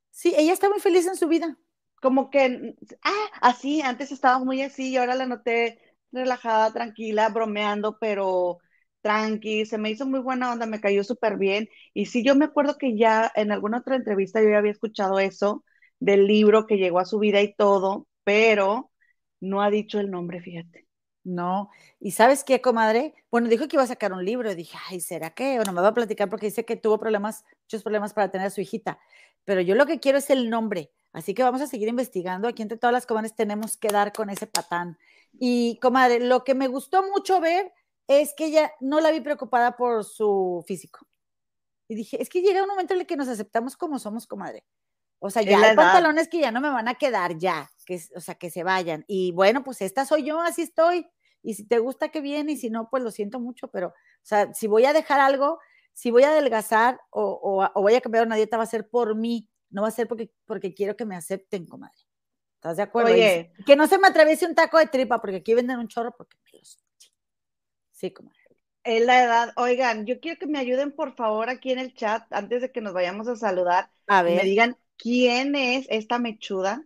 A: Sí, ella está muy feliz en su vida.
B: Como que, ah, así, antes estaba muy así y ahora la noté relajada, tranquila, bromeando, pero tranqui, se me hizo muy buena onda, me cayó súper bien. Y sí, yo me acuerdo que ya en alguna otra entrevista yo ya había escuchado eso del libro que llegó a su vida y todo, pero no ha dicho el nombre, fíjate.
A: No, y ¿sabes qué, comadre? Bueno, dijo que iba a sacar un libro, y dije, ay, ¿será que? O no me va a platicar porque dice que tuvo problemas, muchos problemas para tener a su hijita, pero yo lo que quiero es el nombre, así que vamos a seguir investigando, aquí entre todas las comadres tenemos que dar con ese patán, y comadre, lo que me gustó mucho ver es que ella no la vi preocupada por su físico. Y dije, es que llega un momento en el que nos aceptamos como somos, comadre. O sea, ya hay pantalones que ya no me van a quedar ya, que, o sea, que se vayan. Y bueno, pues esta soy yo, así estoy. y si te gusta, qué bien, y si no, pues lo siento mucho, pero, o sea, si voy a dejar algo, si voy a adelgazar o, o, voy a cambiar una dieta, va a ser por mí, no va a ser porque, porque quiero que me acepten, comadre. ¿Estás de acuerdo? Oye. que no se me atraviese un taco de tripa, porque aquí venden un chorro porque. Sí, comadre.
B: Es la edad. Oigan, yo quiero que me ayuden, por favor, aquí en el chat, antes de que nos vayamos a saludar. A ver. Me digan quién es esta mechuda.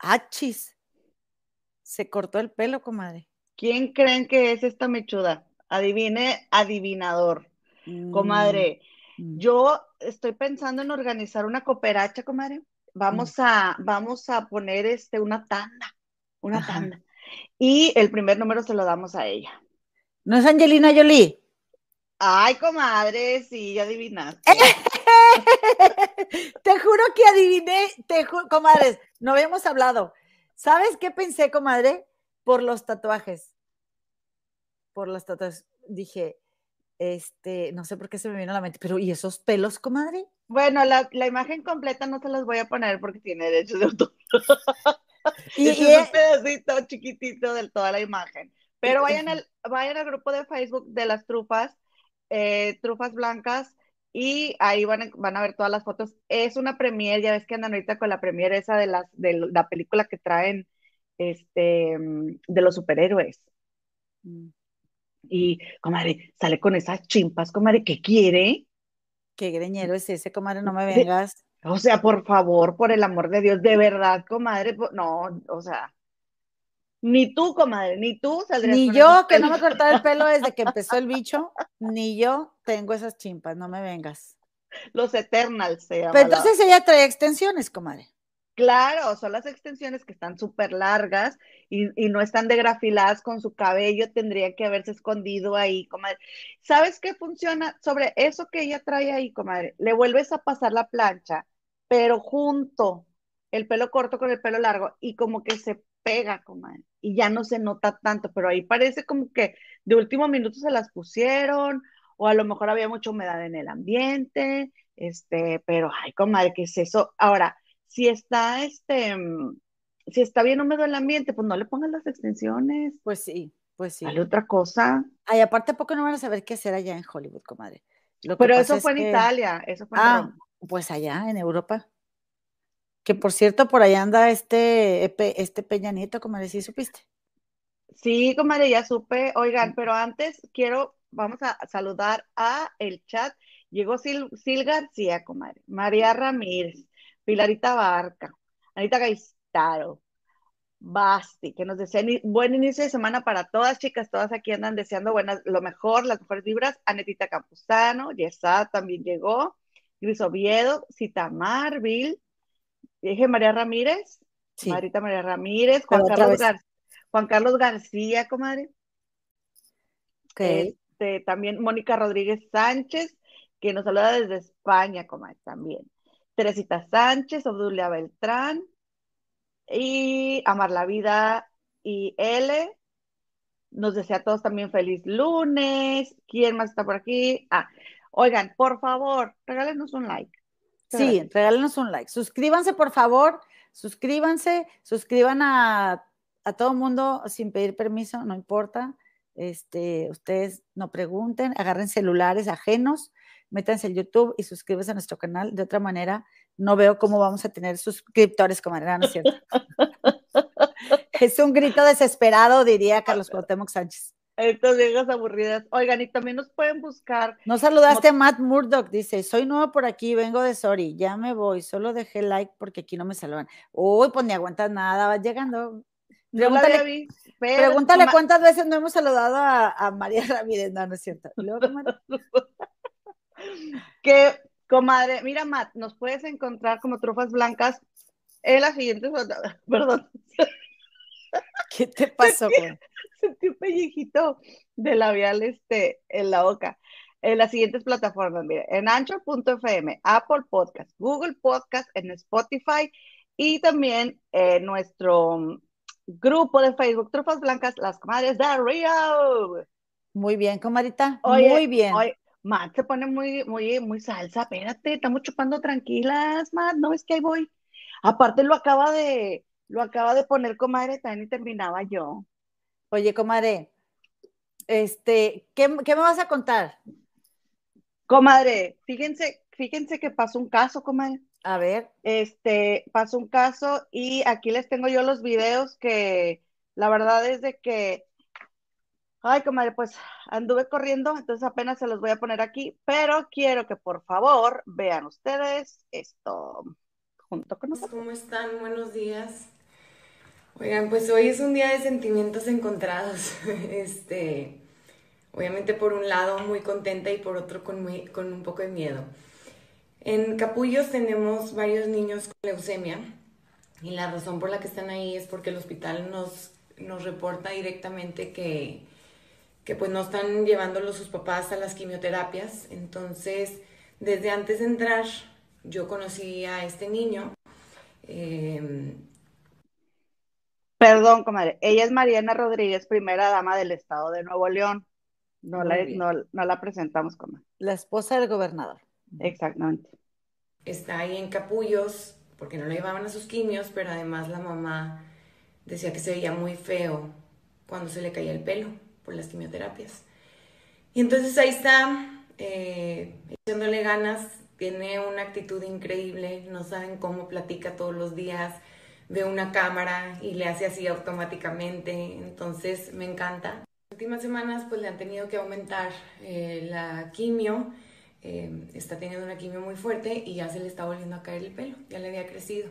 A: Achis. Se cortó el pelo, comadre.
B: ¿Quién creen que es esta mechuda? Adivine, adivinador. Comadre, mm. yo estoy pensando en organizar una cooperacha, comadre. Vamos mm. a, vamos a poner este, una tanda, una tanda. Y el primer número se lo damos a ella.
A: ¿No es Angelina Jolie?
B: Ay, comadre, sí, adivinaste. [LAUGHS]
A: te juro que adiviné, te juro, comadres, no habíamos hablado. ¿Sabes qué pensé, comadre? Por los tatuajes. Por los tatuajes. Dije, este, no sé por qué se me vino a la mente, pero ¿y esos pelos, comadre?
B: Bueno, la, imagen completa no se las voy a poner porque tiene derechos de autor. [LAUGHS] y, [LAUGHS] es un pedacito chiquitito de toda la imagen. Pero vayan al, vayan al grupo de Facebook de las trufas, eh, trufas blancas, y ahí van a, van a ver todas las fotos. Es una premier, ya ves que andan ahorita con la premier esa de, las, de la película que traen este, de los superhéroes. Mm. Y, comadre, sale con esas chimpas, comadre, ¿qué quiere?
A: Qué greñero es ese, comadre, no me vengas.
B: o sea, por favor, por el amor de Dios, de verdad, comadre, no, o sea, ni tú, comadre, ni tú
A: saldrías. Ni yo, que no me cortaba el pelo desde que [LAUGHS] empezó el bicho, ni yo tengo esas chimpas, no me vengas.
B: Los Eternals se.
A: Pero entonces ella trae extensiones, comadre.
B: Claro, son las extensiones que están súper largas y, no están degrafiladas con su cabello, tendría que haberse escondido ahí, comadre. ¿Sabes qué funciona? Sobre eso que ella trae ahí, comadre, le vuelves a pasar la plancha, pero junto, el pelo corto con el pelo largo, y como que se pega, comadre, y ya no se nota tanto, pero ahí parece como que de último minuto se las pusieron, o a lo mejor había mucha humedad en el ambiente, este, pero ay, comadre, ¿qué es eso? Ahora, si está este, mm, si está bien húmedo el ambiente, pues no le pongan las extensiones.
A: Pues sí, pues sí.
B: Hay otra cosa.
A: Ay, aparte, poco no van a saber qué hacer allá en Hollywood, comadre?
B: Pero eso fue en Italia, eso fue en
A: Ah, pues allá, en Europa. Que por cierto, por allá anda este, este Peña Nieto, comadre, ¿sí supiste?
B: Sí, comadre, ya supe. Oigan, pero antes quiero, vamos a saludar a el chat. Llegó Sil, Sil García, comadre. María Ramírez. Pilarita Barca, Anita Gaistaro, Basti, que nos desean buen inicio de semana para todas, chicas, todas aquí andan deseando buenas, lo mejor, las mejores vibras. Anetita Campuzano, Yesá también llegó, Luis Oviedo, Cita Marville, dije María Ramírez, Marita María Ramírez, Juan Carlos, Juan Carlos, García, comadre. Este, también Mónica Rodríguez Sánchez, que nos saluda desde España, comadre, también. Teresita Sánchez, Obdulia Beltrán y Amar la Vida y L. Nos desea a todos también feliz lunes. ¿Quién más está por aquí? Ah, oigan, por favor, regálenos un like.
A: Sí, regálenos un like. Suscríbanse, por favor. Suscríbanse, suscriban a, a todo mundo sin pedir permiso, no importa. Este, ustedes no pregunten, agarren celulares ajenos métanse en YouTube y suscríbanse a nuestro canal. De otra manera, no veo cómo vamos a tener suscriptores, comadre, ¿no es cierto? [LAUGHS] es un grito desesperado, diría Carlos Cuauhtémoc Sánchez.
B: Estas viejas aburridas. Oigan, y también nos pueden buscar.
A: No saludaste a Matt Murdock, dice, soy nuevo por aquí, vengo de Sorry, ya me voy, solo dejé like porque aquí no me saludan. Uy, pues ni aguantas nada, vas llegando. Pregúntale, pregúntale cuántas veces no hemos saludado a, María [LAUGHS] Ramírez, no, no es cierto. [LAUGHS]
B: que, comadre, mira, Matt, nos puedes encontrar como trufas blancas en las siguientes. [LAUGHS] Perdón.
A: ¿Qué te [LAUGHS] pasó,
B: Sentí, un pellejito de labial este, en la boca. En las siguientes plataformas, mire, en ancho.fm, Apple Podcast, Google Podcast, en Spotify y también en nuestro grupo de Facebook, Trufas Blancas, las comadres de Río.
A: Muy bien, comadita. Muy bien.
B: Matt se pone muy, muy, muy salsa, espérate, estamos chupando tranquilas, Matt, no es que ahí voy. Aparte lo acaba de, lo acaba de poner comadre también y terminaba yo.
A: Oye, comadre, este, ¿qué, me vas a contar?
B: Comadre, fíjense, fíjense que pasó un caso, comadre.
A: A ver.
B: Este, pasó un caso y aquí les tengo yo los videos que la verdad es de que, ay, comadre, pues anduve corriendo, entonces apenas se los voy a poner aquí, pero quiero que por favor vean ustedes esto junto con nosotros.
C: ¿Cómo están? Buenos días. Oigan, pues hoy es un día de sentimientos encontrados. [LAUGHS] Este, obviamente por un lado muy contenta y por otro con, con un poco de miedo. En Capullos tenemos varios niños con leucemia y la razón por la que están ahí es porque el hospital nos, nos reporta directamente que, que pues no están llevándolos sus papás a las quimioterapias. Entonces, desde antes de entrar, yo conocí a este niño. Eh,
B: Perdón, comadre. Ella es Mariana Rodríguez, primera dama del estado de Nuevo León. No, la, no, la, presentamos, como
A: La esposa del gobernador.
B: Exactamente.
C: Está ahí en Capullos, porque no lo llevaban a sus quimios, pero además la mamá decía que se veía muy feo cuando se le caía el pelo por las quimioterapias. Y entonces ahí está, eh, echándole ganas, tiene una actitud increíble, no saben cómo platica todos los días ve una cámara y le hace así automáticamente, entonces me encanta. Las últimas semanas pues le han tenido que aumentar eh, la quimio, eh, está teniendo una quimio muy fuerte y ya se le está volviendo a caer el pelo, ya le había crecido.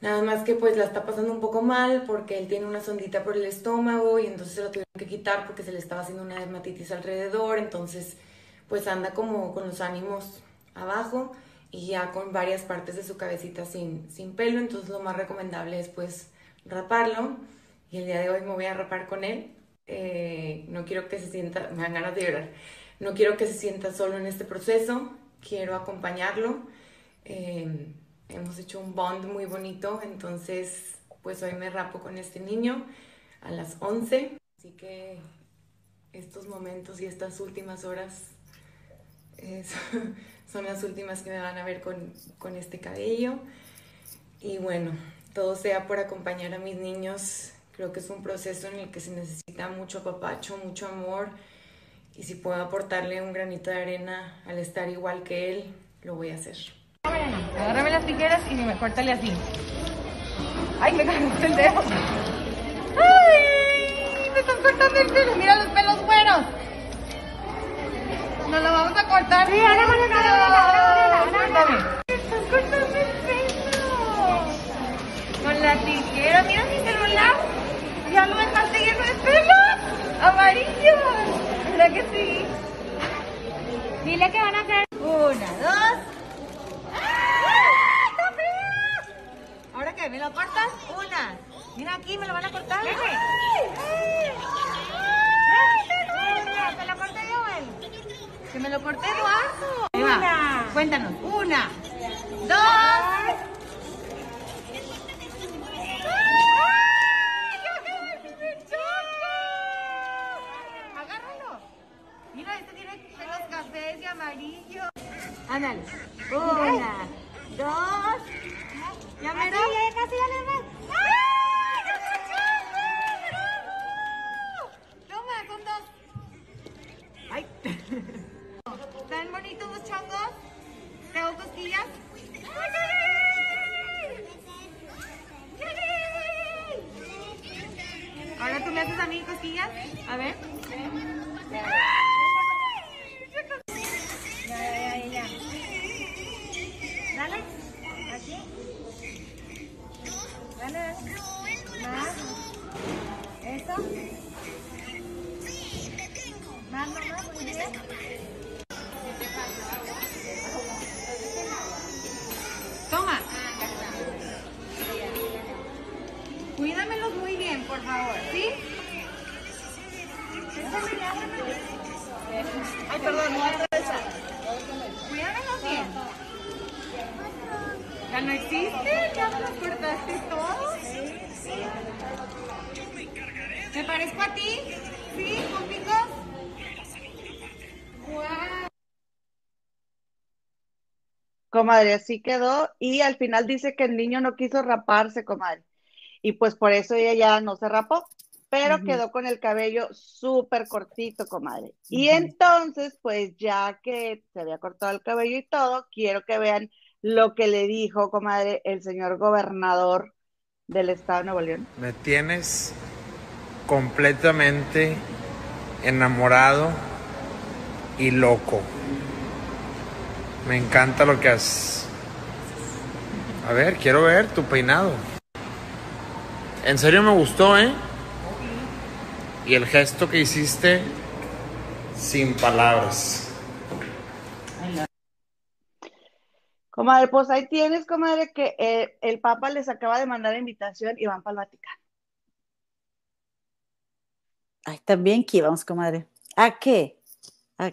C: Nada más que pues la está pasando un poco mal porque él tiene una sondita por el estómago y entonces se la tuvieron que quitar porque se le estaba haciendo una dermatitis alrededor, entonces pues anda como con los ánimos abajo y ya con varias partes de su cabecita sin, sin pelo, entonces lo más recomendable es pues raparlo. Y el día de hoy me voy a rapar con él. Eh, no quiero que se sienta, me dan ganas de llorar, no quiero que se sienta solo en este proceso, quiero acompañarlo. Eh, hemos hecho un bond muy bonito, entonces pues hoy me rapo con este niño a las 11, así que estos momentos y estas últimas horas [LAUGHS] son las últimas que me van a ver con, con este cabello. Y bueno, todo sea por acompañar a mis niños. Creo que es un proceso en el que se necesita mucho papacho, mucho amor. Y si puedo aportarle un granito de arena al estar igual que él, lo voy a hacer.
D: Agárrame las tijeras y me córtale así. ¡Ay, me cagó el dedo! ¡Ay! ¡Me estás cortando el pelo! ¡Mira los pelos buenos! Nos lo vamos a cortar. Sí, ahora vamos a Estás cortando el pelo. Con la tijera, mira mi celular. Ya lo dejaste lleno de pelos. Amarillos. ¿Verdad que sí? Dile que van a hacer una, dos. ¡Ah! ¿Ahora qué? ¿Me lo cortas? Una. Mira aquí, me lo van a cortar. ¡Ay! ¡Ay! ¡Se lo corté yo, güey! Que me lo corté Eduardo. Una. Cuéntanos. Una. Dos. Agárralo. Mira, este tiene pelos cafés y amarillos. Ándale. Una. Dos. Ya me Casi, casi ya le cosquillas? Ahora tú me haces a mí cosquillas. A ver. Ya, ya. Dale. Aquí. Dale. Eso. Más. Favor, ¿sí? Ay, perdón, no Cuídamelos bien. ¿Ya no existe? ¿Ya me los cortaste todos? ¿Me parezco a ti? ¿Sí, con.
B: Comadre, así quedó. Y al final dice que el niño no quiso raparse, comadre. Y pues por eso ella ya no se rapó. pero quedó con el cabello súper cortito, comadre. Y entonces, pues ya que se había cortado el cabello y todo, quiero que vean lo que le dijo, comadre, el señor gobernador del estado de Nuevo León.
E: Me tienes completamente enamorado y loco. Me encanta lo que haces. A ver, quiero ver tu peinado. En serio me gustó, ¿eh? Y el gesto que hiciste sin palabras.
B: Comadre, pues ahí tienes, comadre, que eh, el Papa les acaba de mandar invitación y van para el Vaticano.
A: Ay, también que íbamos, comadre. ¿A qué? ¿A-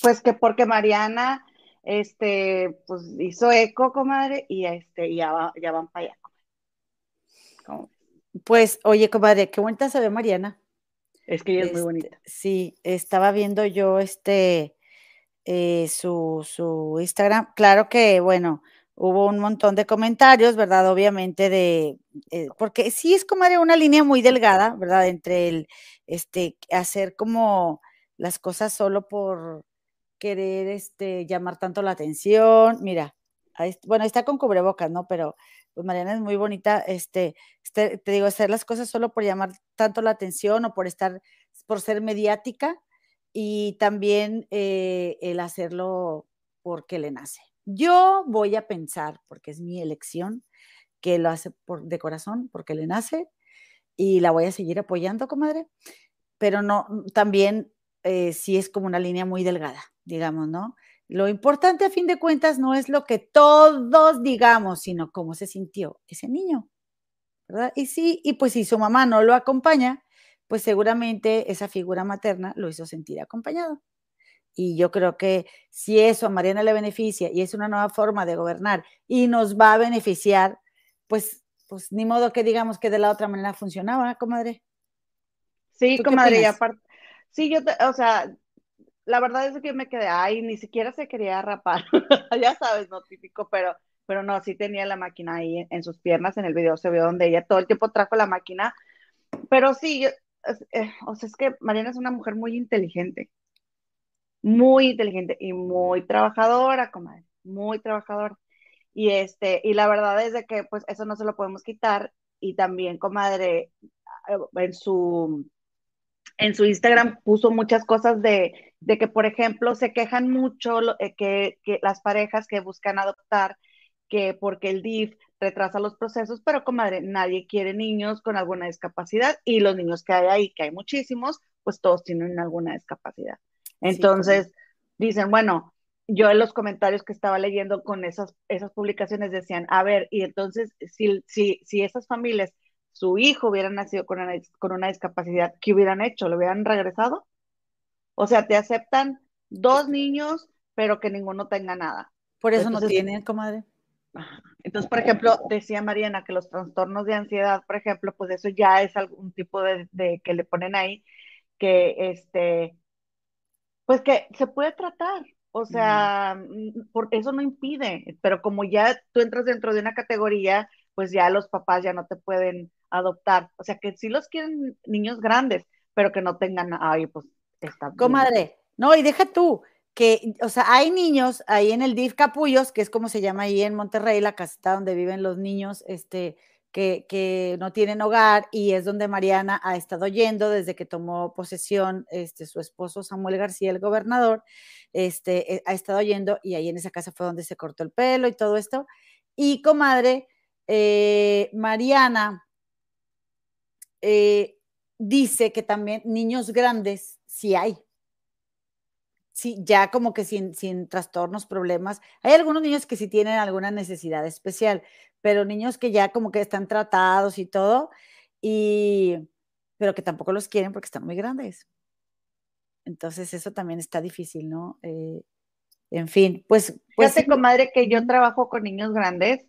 B: Pues que porque Mariana, este, pues hizo eco, comadre, y este, ya, va- ya van para allá, comadre.
A: Pues, oye, comadre, qué bonita se ve Mariana.
B: Es que ella es muy
A: Este,
B: bonita.
A: Sí, estaba viendo yo este eh, su, su Instagram. Claro que, bueno, hubo un montón de comentarios, ¿verdad? Obviamente de, eh, porque sí es como una línea muy delgada, ¿verdad? Entre el, este, hacer como las cosas solo por querer, este, llamar tanto la atención. Mira, ahí bueno, ahí está con cubrebocas, ¿no? Pero pues Mariana es muy bonita, este, este, te digo, hacer las cosas solo por llamar tanto la atención o por estar, por ser mediática y también eh, el hacerlo porque le nace. Yo voy a pensar, porque es mi elección, que lo hace por, de corazón, porque le nace, y la voy a seguir apoyando, comadre, pero no, también eh, sí es como una línea muy delgada, digamos, ¿no? Lo importante a fin de cuentas no es lo que todos digamos, sino cómo se sintió ese niño, ¿verdad? Y sí, y pues si su mamá no lo acompaña, pues seguramente esa figura materna lo hizo sentir acompañado. Y yo creo que si eso a Mariana le beneficia y es una nueva forma de gobernar y nos va a beneficiar, pues, pues ni modo que digamos que de la otra manera funcionaba, comadre.
B: Sí,
A: ¿Tú qué
B: comadre, y aparte, sí, yo, te- o sea, la verdad es que me quedé, ay, ni siquiera se quería rapar, [LAUGHS] ya sabes, no típico, pero, pero no, sí tenía la máquina ahí en, sus piernas, en el video se vio donde ella todo el tiempo trajo la máquina, pero sí, yo, eh, o sea, es que Mariana es una mujer muy inteligente, muy inteligente y muy trabajadora, comadre, muy trabajadora. Y este, y la verdad es de que pues eso no se lo podemos quitar. Y también, comadre, eh, en su, en su Instagram puso muchas cosas de, de que, por ejemplo, se quejan mucho eh, que, que las parejas que buscan adoptar, que porque el DIF retrasa los procesos, pero comadre, nadie quiere niños con alguna discapacidad y los niños que hay ahí, que hay muchísimos, pues todos tienen alguna discapacidad. Entonces, dicen, bueno, yo en los comentarios que estaba leyendo con esas, esas publicaciones decían, a ver, y entonces, si, si, si esas familias, su hijo hubiera nacido con una, con una discapacidad, ¿qué hubieran hecho? ¿Lo hubieran regresado? O sea, te aceptan dos niños, pero que ninguno tenga nada.
A: Por eso no tienen, comadre.
B: Entonces, por ejemplo, decía Mariana que los trastornos de ansiedad, por ejemplo, pues eso ya es algún tipo de, de que le ponen ahí, que este, pues que se puede tratar. O sea, mm, por eso no impide, pero como ya tú entras dentro de una categoría, pues ya los papás ya no te pueden adoptar. O sea, que sí los quieren niños grandes, pero que no tengan, ay, pues está.
A: Comadre, no, y deja tú, que, o sea, hay niños ahí en el DIF Capullos, que es como se llama ahí en Monterrey, la casita donde viven los niños, este, que, que no tienen hogar, y es donde Mariana ha estado yendo desde que tomó posesión, este, su esposo Samuel García, el gobernador, este, eh, ha estado yendo, y ahí en esa casa fue donde se cortó el pelo y todo esto. Y comadre, eh, Mariana eh, dice que también niños grandes sí hay. Sí, ya como que sin, sin trastornos, problemas. Hay algunos niños que sí tienen alguna necesidad especial, pero niños que ya como que están tratados y todo, y, pero que tampoco los quieren porque están muy grandes. Entonces eso también está difícil, ¿no? Eh, en fin, pues... pues
B: Fíjate, comadre, que yo trabajo con niños grandes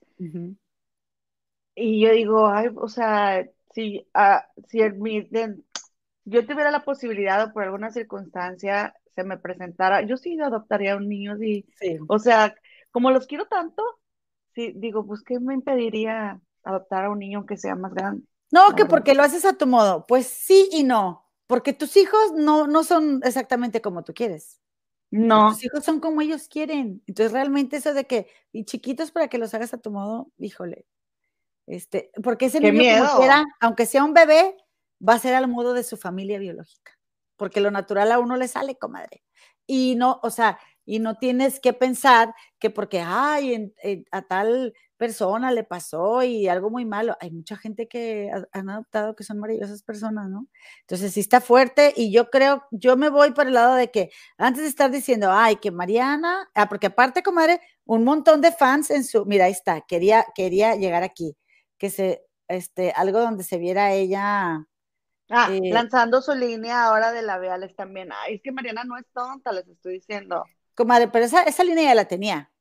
B: y yo digo, ay, o sea, si, ah, si en mi- de- yo tuviera la posibilidad o por alguna circunstancia se me presentara, yo sí adoptaría a un niño, sí.
A: Sí.
B: O sea, como los quiero tanto, sí, digo, pues, ¿qué me impediría adoptar a un niño que sea más grande?
A: No, que porque lo haces a tu modo. Pues sí y no, porque tus hijos no, no son exactamente como tú quieres.
B: No.
A: Tus hijos son como ellos quieren. Entonces, realmente eso de que, y chiquitos para que los hagas a tu modo, híjole. Este, porque ese
B: Qué
A: niño como
B: miedo.
A: quiera, aunque sea un bebé, va a ser al modo de su familia biológica. Porque lo natural a uno le sale, comadre. Y no, o sea, y no tienes que pensar que porque, ay, en- en- a tal persona le pasó y algo muy malo. Hay mucha gente que ha- han adoptado que son maravillosas personas, ¿no? Entonces sí está fuerte y yo creo, yo me voy por el lado de que antes de estar diciendo, ay, que Mariana, ah, porque aparte, comadre, un montón de fans en su, mira, ahí está, quería, quería llegar aquí, que se, este, algo donde se viera ella,
B: Ah,
A: eh,
B: lanzando su línea ahora de labiales también. Ay, es que Mariana no es tonta, les estoy diciendo.
A: comadre, pero esa, esa línea ya la tenía.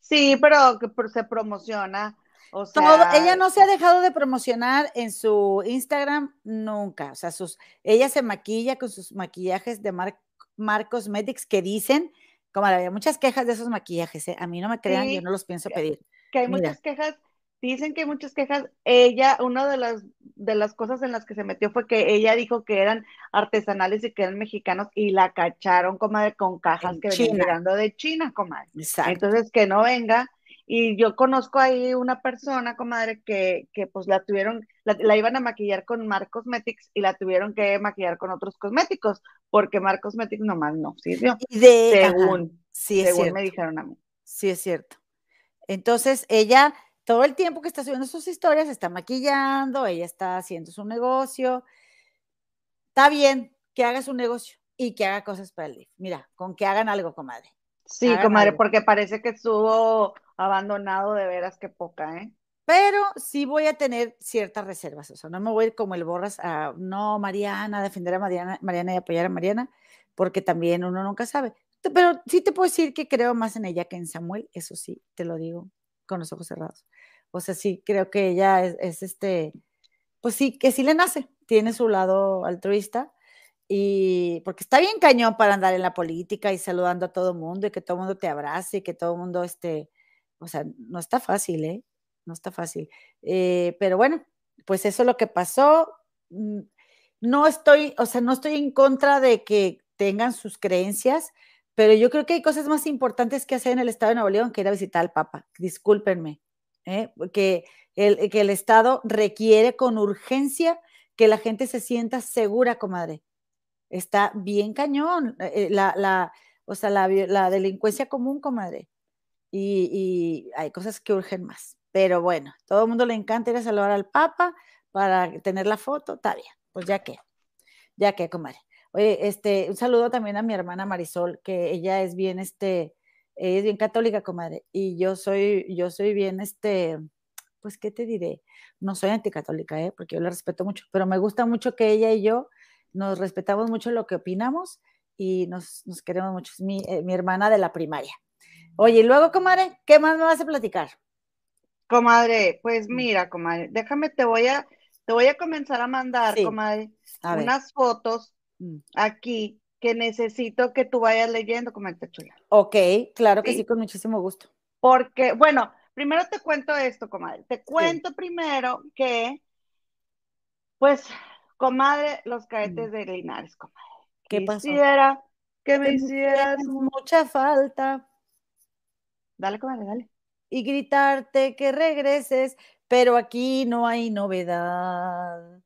B: Sí, pero que por- se promociona. O sea,
A: Todo, ella no se ha dejado de promocionar en su Instagram nunca. O sea, sus, ella se maquilla con sus maquillajes de Mar, Mar Cosmetics que dicen, como había muchas quejas de esos maquillajes, ¿eh? a mí no me crean,
B: Sí,
A: yo no los pienso pedir.
B: que hay
A: Mira.
B: muchas quejas, dicen que hay muchas quejas. Ella, una de las, de las cosas en las que se metió fue que ella dijo que eran artesanales y que eran mexicanos y la cacharon, comadre, con cajas
A: En
B: que venían llegando de China, comadre.
A: Exacto.
B: Entonces, que no venga. Y yo conozco ahí una persona, comadre, que, que pues la tuvieron, la, la iban a maquillar con Mar Cosmetics y la tuvieron que maquillar con otros cosméticos, porque Mar Cosmetics nomás no sirvió,
A: de, ajá,
B: según,
A: sí, es
B: según
A: cierto.
B: me dijeron a mí.
A: Sí, es cierto. Entonces, ella, todo el tiempo que está subiendo sus historias, está maquillando, ella está haciendo su negocio. Está bien que haga su negocio y que haga cosas para el DIF. Mira, con que hagan algo, comadre.
B: Sí,
A: Hagan
B: comadre,
A: algo.
B: porque parece que estuvo abandonado de veras que poca, ¿eh?
A: Pero sí voy a tener ciertas reservas. O sea, no me voy a ir como el borras a, no, Mariana, defender a Mariana, Mariana y apoyar a Mariana, porque también uno nunca sabe. Pero sí te puedo decir que creo más en ella que en Samuel, eso sí, te lo digo con los ojos cerrados. O sea, sí, creo que ella es, es este, pues sí, que sí le nace, tiene su lado altruista y porque está bien cañón para andar en la política y saludando a todo mundo y que todo mundo te abrace y que todo mundo esté, o sea, no está fácil, ¿eh? No está fácil. Eh, pero bueno, pues eso es lo que pasó. Mm, No estoy, o sea, no estoy en contra de que tengan sus creencias, pero yo creo que hay cosas más importantes que hacer en el Estado de Nuevo León que ir a visitar al Papa. Discúlpenme, ¿eh? que, el, que el Estado requiere con urgencia que la gente se sienta segura, comadre. Está bien cañón, eh, la, la, o sea, la, la delincuencia común, comadre. Y, y hay cosas que urgen más. Pero bueno, todo el mundo le encanta ir a saludar al Papa para tener la foto, está bien, pues ya que, ya que, comadre. Oye, este, un saludo también a mi hermana Marisol, que ella es bien, este, ella es bien católica, comadre, y yo soy, yo soy bien, este, pues, ¿qué te diré? No soy anticatólica, ¿eh? Porque yo la respeto mucho, pero me gusta mucho que ella y yo nos respetamos mucho lo que opinamos y nos, nos queremos mucho. Es mi, eh, mi hermana de la primaria. Oye, y luego, comadre, ¿qué más me vas a platicar?
B: Comadre, pues
A: Mm.
B: mira, comadre, déjame, te voy a, te voy a comenzar a mandar,
A: Sí.
B: comadre,
A: A
B: unas fotos. Aquí que necesito que tú vayas leyendo, comadre chula.
A: Ok, claro que
B: Sí.
A: sí, con muchísimo gusto.
B: Porque, bueno, primero te cuento esto, comadre. Te cuento primero que, pues, comadre, los cadetes de Linares, comadre.
A: Mm. ¿Qué pasó?
B: Quisiera que me
A: Que me
B: hicieras
A: hicieras
B: mu-
A: mucha falta
B: Dale, comadre, dale.
A: y gritarte que regreses, pero aquí no hay novedad.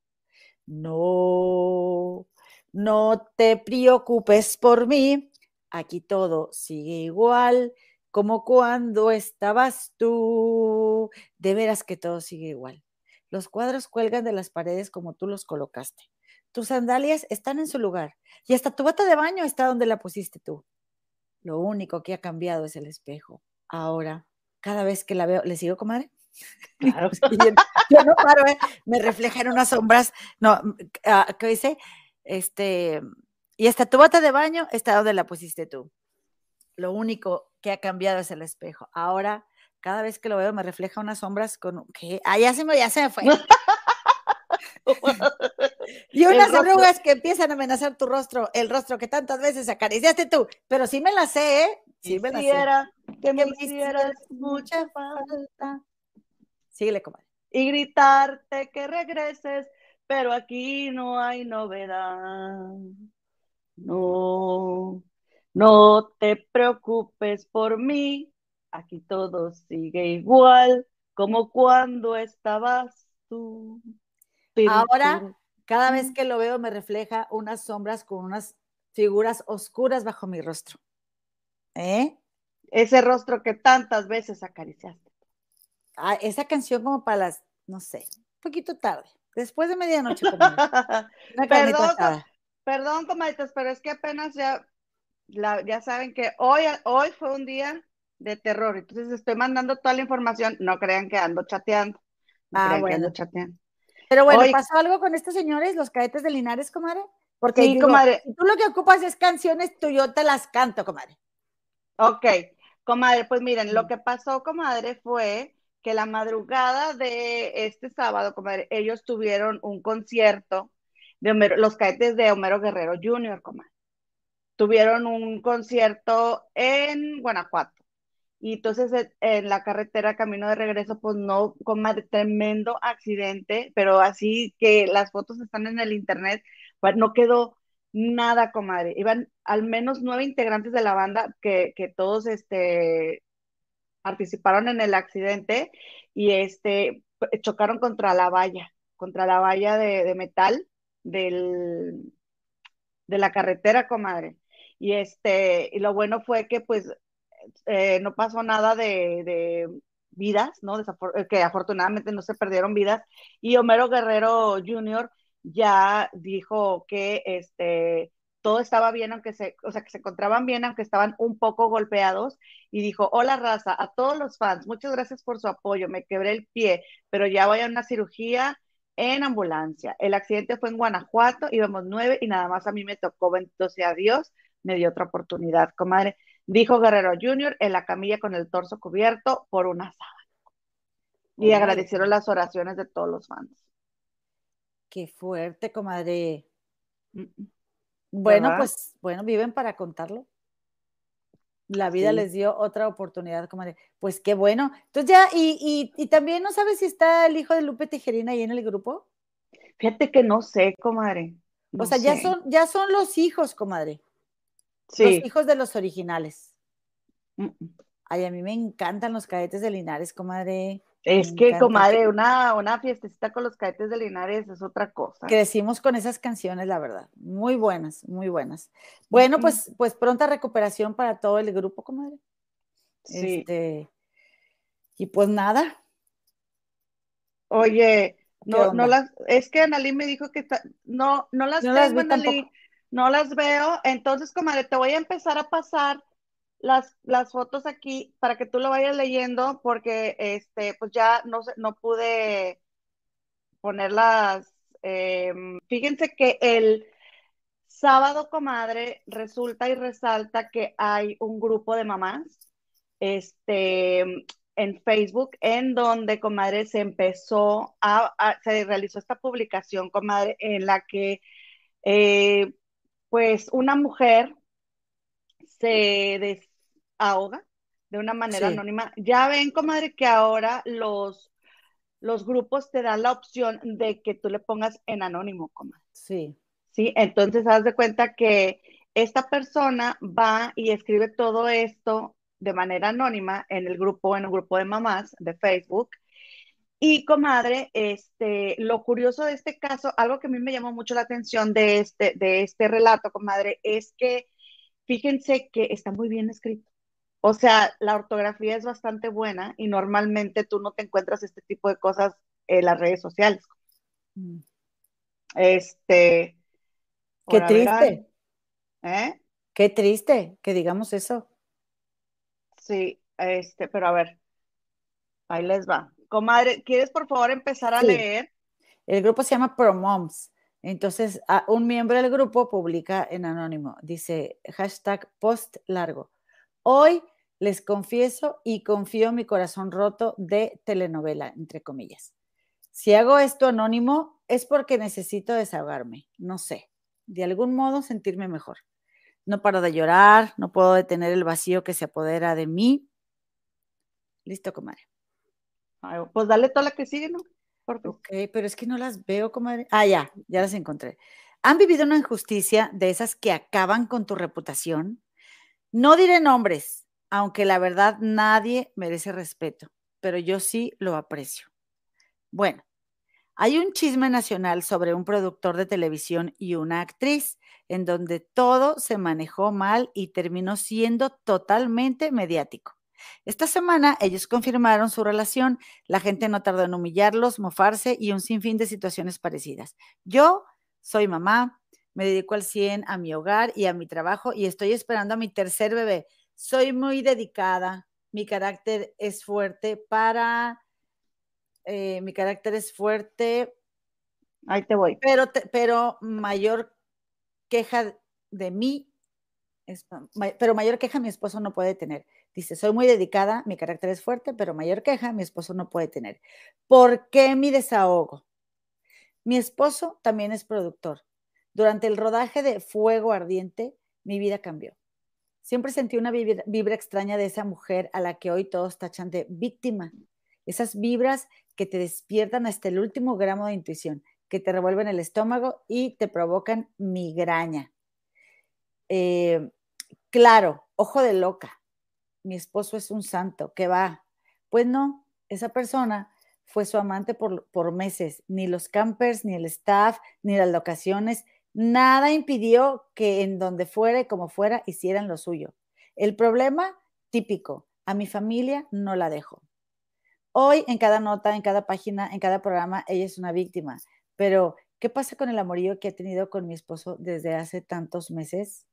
A: No, no te preocupes por mí, aquí todo sigue igual como cuando estabas tú. De veras que todo sigue igual. Los cuadros cuelgan de las paredes como tú los colocaste. Tus sandalias están en su lugar y hasta tu bata de baño está donde la pusiste tú. Lo único que ha cambiado es el espejo. Ahora, cada vez que la veo, ¿le sigo, comadre?
B: Claro. [LAUGHS]
A: Yo, yo no paro, ¿eh? me refleja en unas sombras. No, ah, ¿qué dice? Este, y hasta tu bata de baño está donde la pusiste tú. Lo único que ha cambiado es el espejo. Ahora, cada vez que lo veo, me refleja unas sombras con. ¿Qué? Ah, ya se me, ya se me fue. [LAUGHS] Y unas arrugas que empiezan a amenazar tu rostro, el rostro que tantas veces acariciaste tú. Pero sí me la sé, ¿eh? Sí me la sé.
B: Quisiera que me
A: Que
B: hicieras
A: mucha falta. Síguele, comadre.
B: y gritarte que regreses, pero aquí no hay novedad. No, no te preocupes por mí, aquí todo sigue igual como cuando estabas tú.
A: Ahora, cada vez que lo veo me refleja unas sombras con unas figuras oscuras bajo mi rostro. ¿Eh?
B: Ese rostro que tantas veces acariciaste.
A: Ah, esa canción como para las, no sé, un poquito tarde, después de medianoche. [LAUGHS]
B: perdón, perdón, comadritas, pero es que apenas ya, ya saben que hoy, hoy fue un día de terror, entonces estoy mandando toda la información, no crean que ando chateando. No
A: ah,
B: crean
A: bueno.
B: que ando chateando.
A: Pero bueno, ¿pasó algo con estos señores, los cadetes de Linares, comadre? Porque
B: sí, comadre.
A: tú lo que ocupas es canciones, tú yo te las canto, comadre.
B: Ok, comadre, pues miren, lo que pasó, comadre, fue que la madrugada de este sábado, comadre, ellos tuvieron un concierto de los cadetes de Homero Guerrero Jr., comadre. Tuvieron un concierto en Guanajuato. Y entonces en la carretera, camino de regreso, pues no, comadre, tremendo accidente, pero así que las fotos están en el internet, pues no quedó nada, comadre. Iban al menos nueve integrantes de la banda que, que todos este, participaron en el accidente y este, chocaron contra la valla, contra la valla de, metal del, de la carretera, comadre. Y este, y lo bueno fue que pues eh, no pasó nada de, de vidas, ¿no? que afortunadamente no se perdieron vidas. Y Homero Guerrero Jr. ya dijo que este, todo estaba bien, aunque se, o sea, que se encontraban bien, aunque estaban un poco golpeados, y dijo, hola raza, a todos los fans, muchas gracias por su apoyo, me quebré el pie, pero ya voy a una cirugía en ambulancia. El accidente fue en Guanajuato, íbamos nueve y nada más a mí me tocó, entonces a Dios me dio otra oportunidad, comadre. Dijo Guerrero Jr. en la camilla con el torso cubierto por una sábana. Y agradecieron las oraciones de todos los fans.
A: Qué fuerte, comadre. Mm, mm. Bueno, pues, bueno, viven para contarlo. La vida les dio otra oportunidad, comadre. Pues qué bueno. Entonces ya, y, y, también no sabes si está el hijo de Lupe Tijerina ahí en el grupo.
B: Fíjate que no sé, comadre.
A: o sea, ya son, ya son los hijos, comadre. Los hijos de los originales. Mm, Ay, a mí me encantan los cadetes de Linares, comadre.
B: Es que, comadre, una, una fiestecita con los cadetes de Linares es otra cosa.
A: Crecimos con esas canciones, la verdad. Muy buenas, muy buenas. Bueno, pues, pues pronta recuperación para todo el grupo, comadre. Sí. Este, y pues nada.
B: Oye, no, no las, es que Analí me dijo que no, no las no tengo, Analí, no las veo. Entonces, comadre, te voy a empezar a pasar las, las fotos aquí para que tú lo vayas leyendo, porque este, pues ya no, no pude ponerlas. Em, fíjense que el sábado, comadre, resulta y resalta que hay un grupo de mamás este, en Facebook en donde, comadre, se empezó a, se realizó esta publicación, comadre, en la que eh, pues una mujer se ahoga de una manera anónima. Ya ven, comadre, que ahora los, los grupos te dan la opción de que tú le pongas en anónimo, comadre.
A: Sí.
B: Sí, entonces haz de cuenta que esta persona va y escribe todo esto de manera anónima en el grupo, en el grupo de mamás de Facebook. Y comadre, este, lo curioso de este caso, algo que a mí me llamó mucho la atención de este, de este relato, comadre, es que fíjense que está muy bien escrito. O sea, la ortografía es bastante buena y normalmente tú no te encuentras este tipo de cosas en las redes sociales. Mm. Este.
A: Qué triste.
B: ¿Eh?
A: Qué triste que digamos eso.
B: Sí, este, pero a ver, ahí les va. Comadre, ¿quieres por favor empezar a leer?
A: El grupo se llama ProMoms. Entonces, un miembro del grupo publica en anónimo, dice hashtag post largo. Hoy les confieso y confío mi corazón roto de telenovela, entre comillas. Si hago esto anónimo es porque necesito desahogarme, no sé, de algún modo sentirme mejor. No paro de llorar, no puedo detener el vacío que se apodera de mí. Listo, comadre.
B: Pues dale toda la que sigue, ¿no? Porfis.
A: Ok, pero es que no las veo, comadre. Ah, ya, ya las encontré. ¿Han vivido una injusticia de esas que acaban con tu reputación? No diré nombres, aunque la verdad nadie merece respeto, pero yo sí lo aprecio. Bueno, hay un chisme nacional sobre un productor de televisión y una actriz, en donde todo se manejó mal y terminó siendo totalmente mediático. Esta semana ellos confirmaron su relación, la gente no tardó en humillarlos, mofarse y un sinfín de situaciones parecidas. Yo soy mamá, me dedico al 100 a mi hogar y a mi trabajo y estoy esperando a mi tercer bebé. Soy muy dedicada, mi carácter es fuerte para, eh, mi carácter es fuerte,
B: Ahí te voy.
A: pero, te- pero mayor queja de mí, es- pero mayor queja mi esposo no puede tener. Dice, soy muy dedicada, mi carácter es fuerte, pero mayor queja mi esposo no puede tener. ¿Por qué mi desahogo? Mi esposo también es productor. Durante el rodaje de Fuego Ardiente, mi vida cambió. Siempre sentí una vibra, extraña de esa mujer a la que hoy todos tachan de víctima. Esas vibras que te despiertan hasta el último gramo de intuición, que te revuelven el estómago y te provocan migraña. Eh, claro, ojo de loca. Mi esposo es un santo, que va. Pues no, esa persona fue su amante por, por meses. Ni los campers, ni el staff, ni las locaciones, nada impidió que en donde fuera y como fuera hicieran lo suyo. El problema típico, a mi familia no la dejo. Hoy en cada nota, en cada página, en cada programa, ella es una víctima. Pero, ¿qué pasa con el amorío que ha tenido con mi esposo desde hace tantos meses?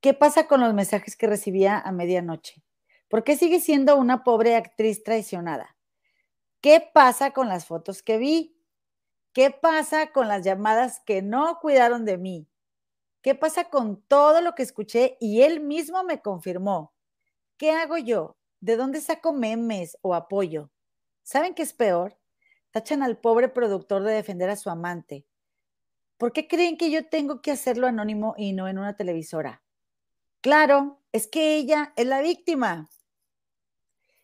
A: ¿Qué pasa con los mensajes que recibía a medianoche? ¿Por qué sigue siendo una pobre actriz traicionada? ¿Qué pasa con las fotos que vi? ¿Qué pasa con las llamadas que no cuidaron de mí? ¿Qué pasa con todo lo que escuché y él mismo me confirmó? ¿Qué hago yo? ¿De dónde saco memes o apoyo? ¿Saben qué es peor? Tachan al pobre productor de defender a su amante. ¿Por qué creen que yo tengo que hacerlo anónimo y no en una televisora? Claro, es que ella es la víctima.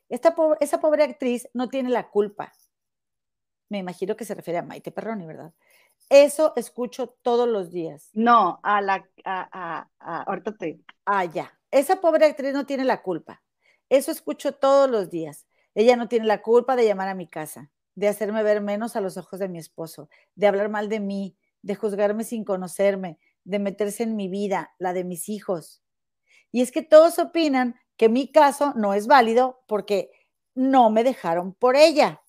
A: Esta esa pobre actriz no tiene la culpa. Me imagino que se refiere a Maite Perroni, ¿verdad? Eso escucho todos los días.
B: No, a la, a, a, a, ahorita te,
A: Ah, ya. Esa pobre actriz no tiene la culpa. Eso escucho todos los días. Ella no tiene la culpa de llamar a mi casa, de hacerme ver menos a los ojos de mi esposo, de hablar mal de mí, de juzgarme sin conocerme, de meterse en mi vida, la de mis hijos. Y es que todos opinan que mi caso no es válido porque no me dejaron por ella.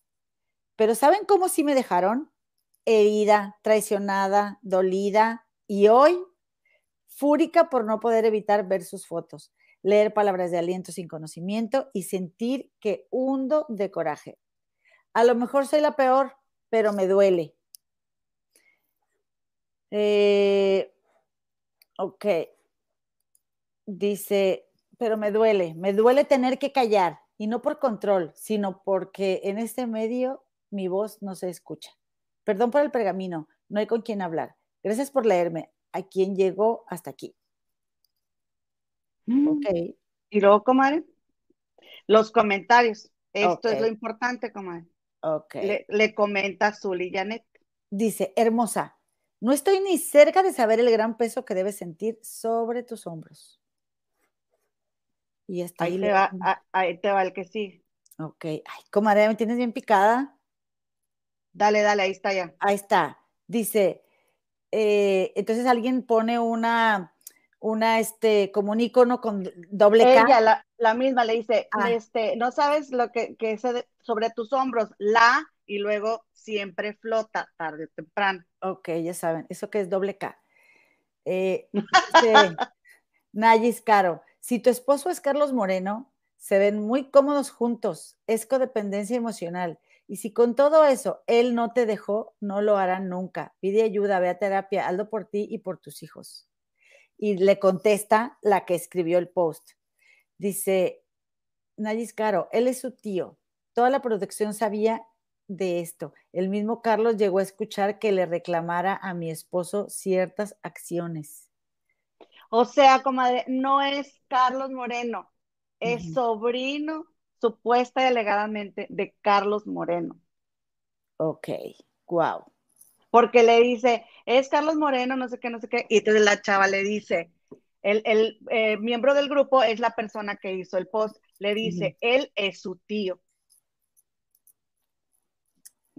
A: Pero ¿saben cómo sí me dejaron? Herida, traicionada, dolida y hoy fúrica por no poder evitar ver sus fotos, leer palabras de aliento sin conocimiento y sentir que hundo de coraje. A lo mejor soy la peor, pero me duele. Eh, ok. Dice, pero me duele, me duele tener que callar y no por control, sino porque en este medio mi voz no se escucha. Perdón por el pergamino, no hay con quién hablar. Gracias por leerme. A quien llegó hasta aquí.
B: Mm.
A: Ok.
B: Y luego, comadre, los comentarios. Esto es lo importante, comadre.
A: Ok.
B: Le, le comenta Zuli Janet.
A: Dice, hermosa, no estoy ni cerca de saber el gran peso que debes sentir sobre tus hombros. Y está ahí.
B: Ahí te,
A: le-
B: va, a- ahí te va el que sigue.
A: Ok. Ay, comadre, me tienes bien picada.
B: Dale, dale, ahí está ya.
A: Ahí está. Dice, eh, entonces alguien pone una, una, este, como un icono con doble K.
B: Ella, la, la misma, le dice,
A: Ah.
B: este, no sabes lo que, que sobre tus hombros, la, y luego siempre flota, tarde o temprano.
A: Ok, ya saben, eso que es doble K. Eh, dice [LAUGHS] Nayis Caro, si tu esposo es Carlos Moreno, se ven muy cómodos juntos, es codependencia emocional. Y si con todo eso él no te dejó, no lo hará nunca. Pide ayuda, ve a terapia, hazlo por ti y por tus hijos. Y le contesta la que escribió el post. Dice, Nayis Caro, él es su tío. Toda la producción sabía de esto. El mismo Carlos llegó a escuchar que le reclamara a mi esposo ciertas acciones.
B: O sea, comadre, no es Carlos Moreno, es sobrino, supuesta y alegadamente, de Carlos Moreno.
A: Ok, wow.
B: Porque le dice, es Carlos Moreno, no sé qué, no sé qué. Y entonces la chava le dice, el, el eh, miembro del grupo es la persona que hizo el post. Le dice, él es su tío.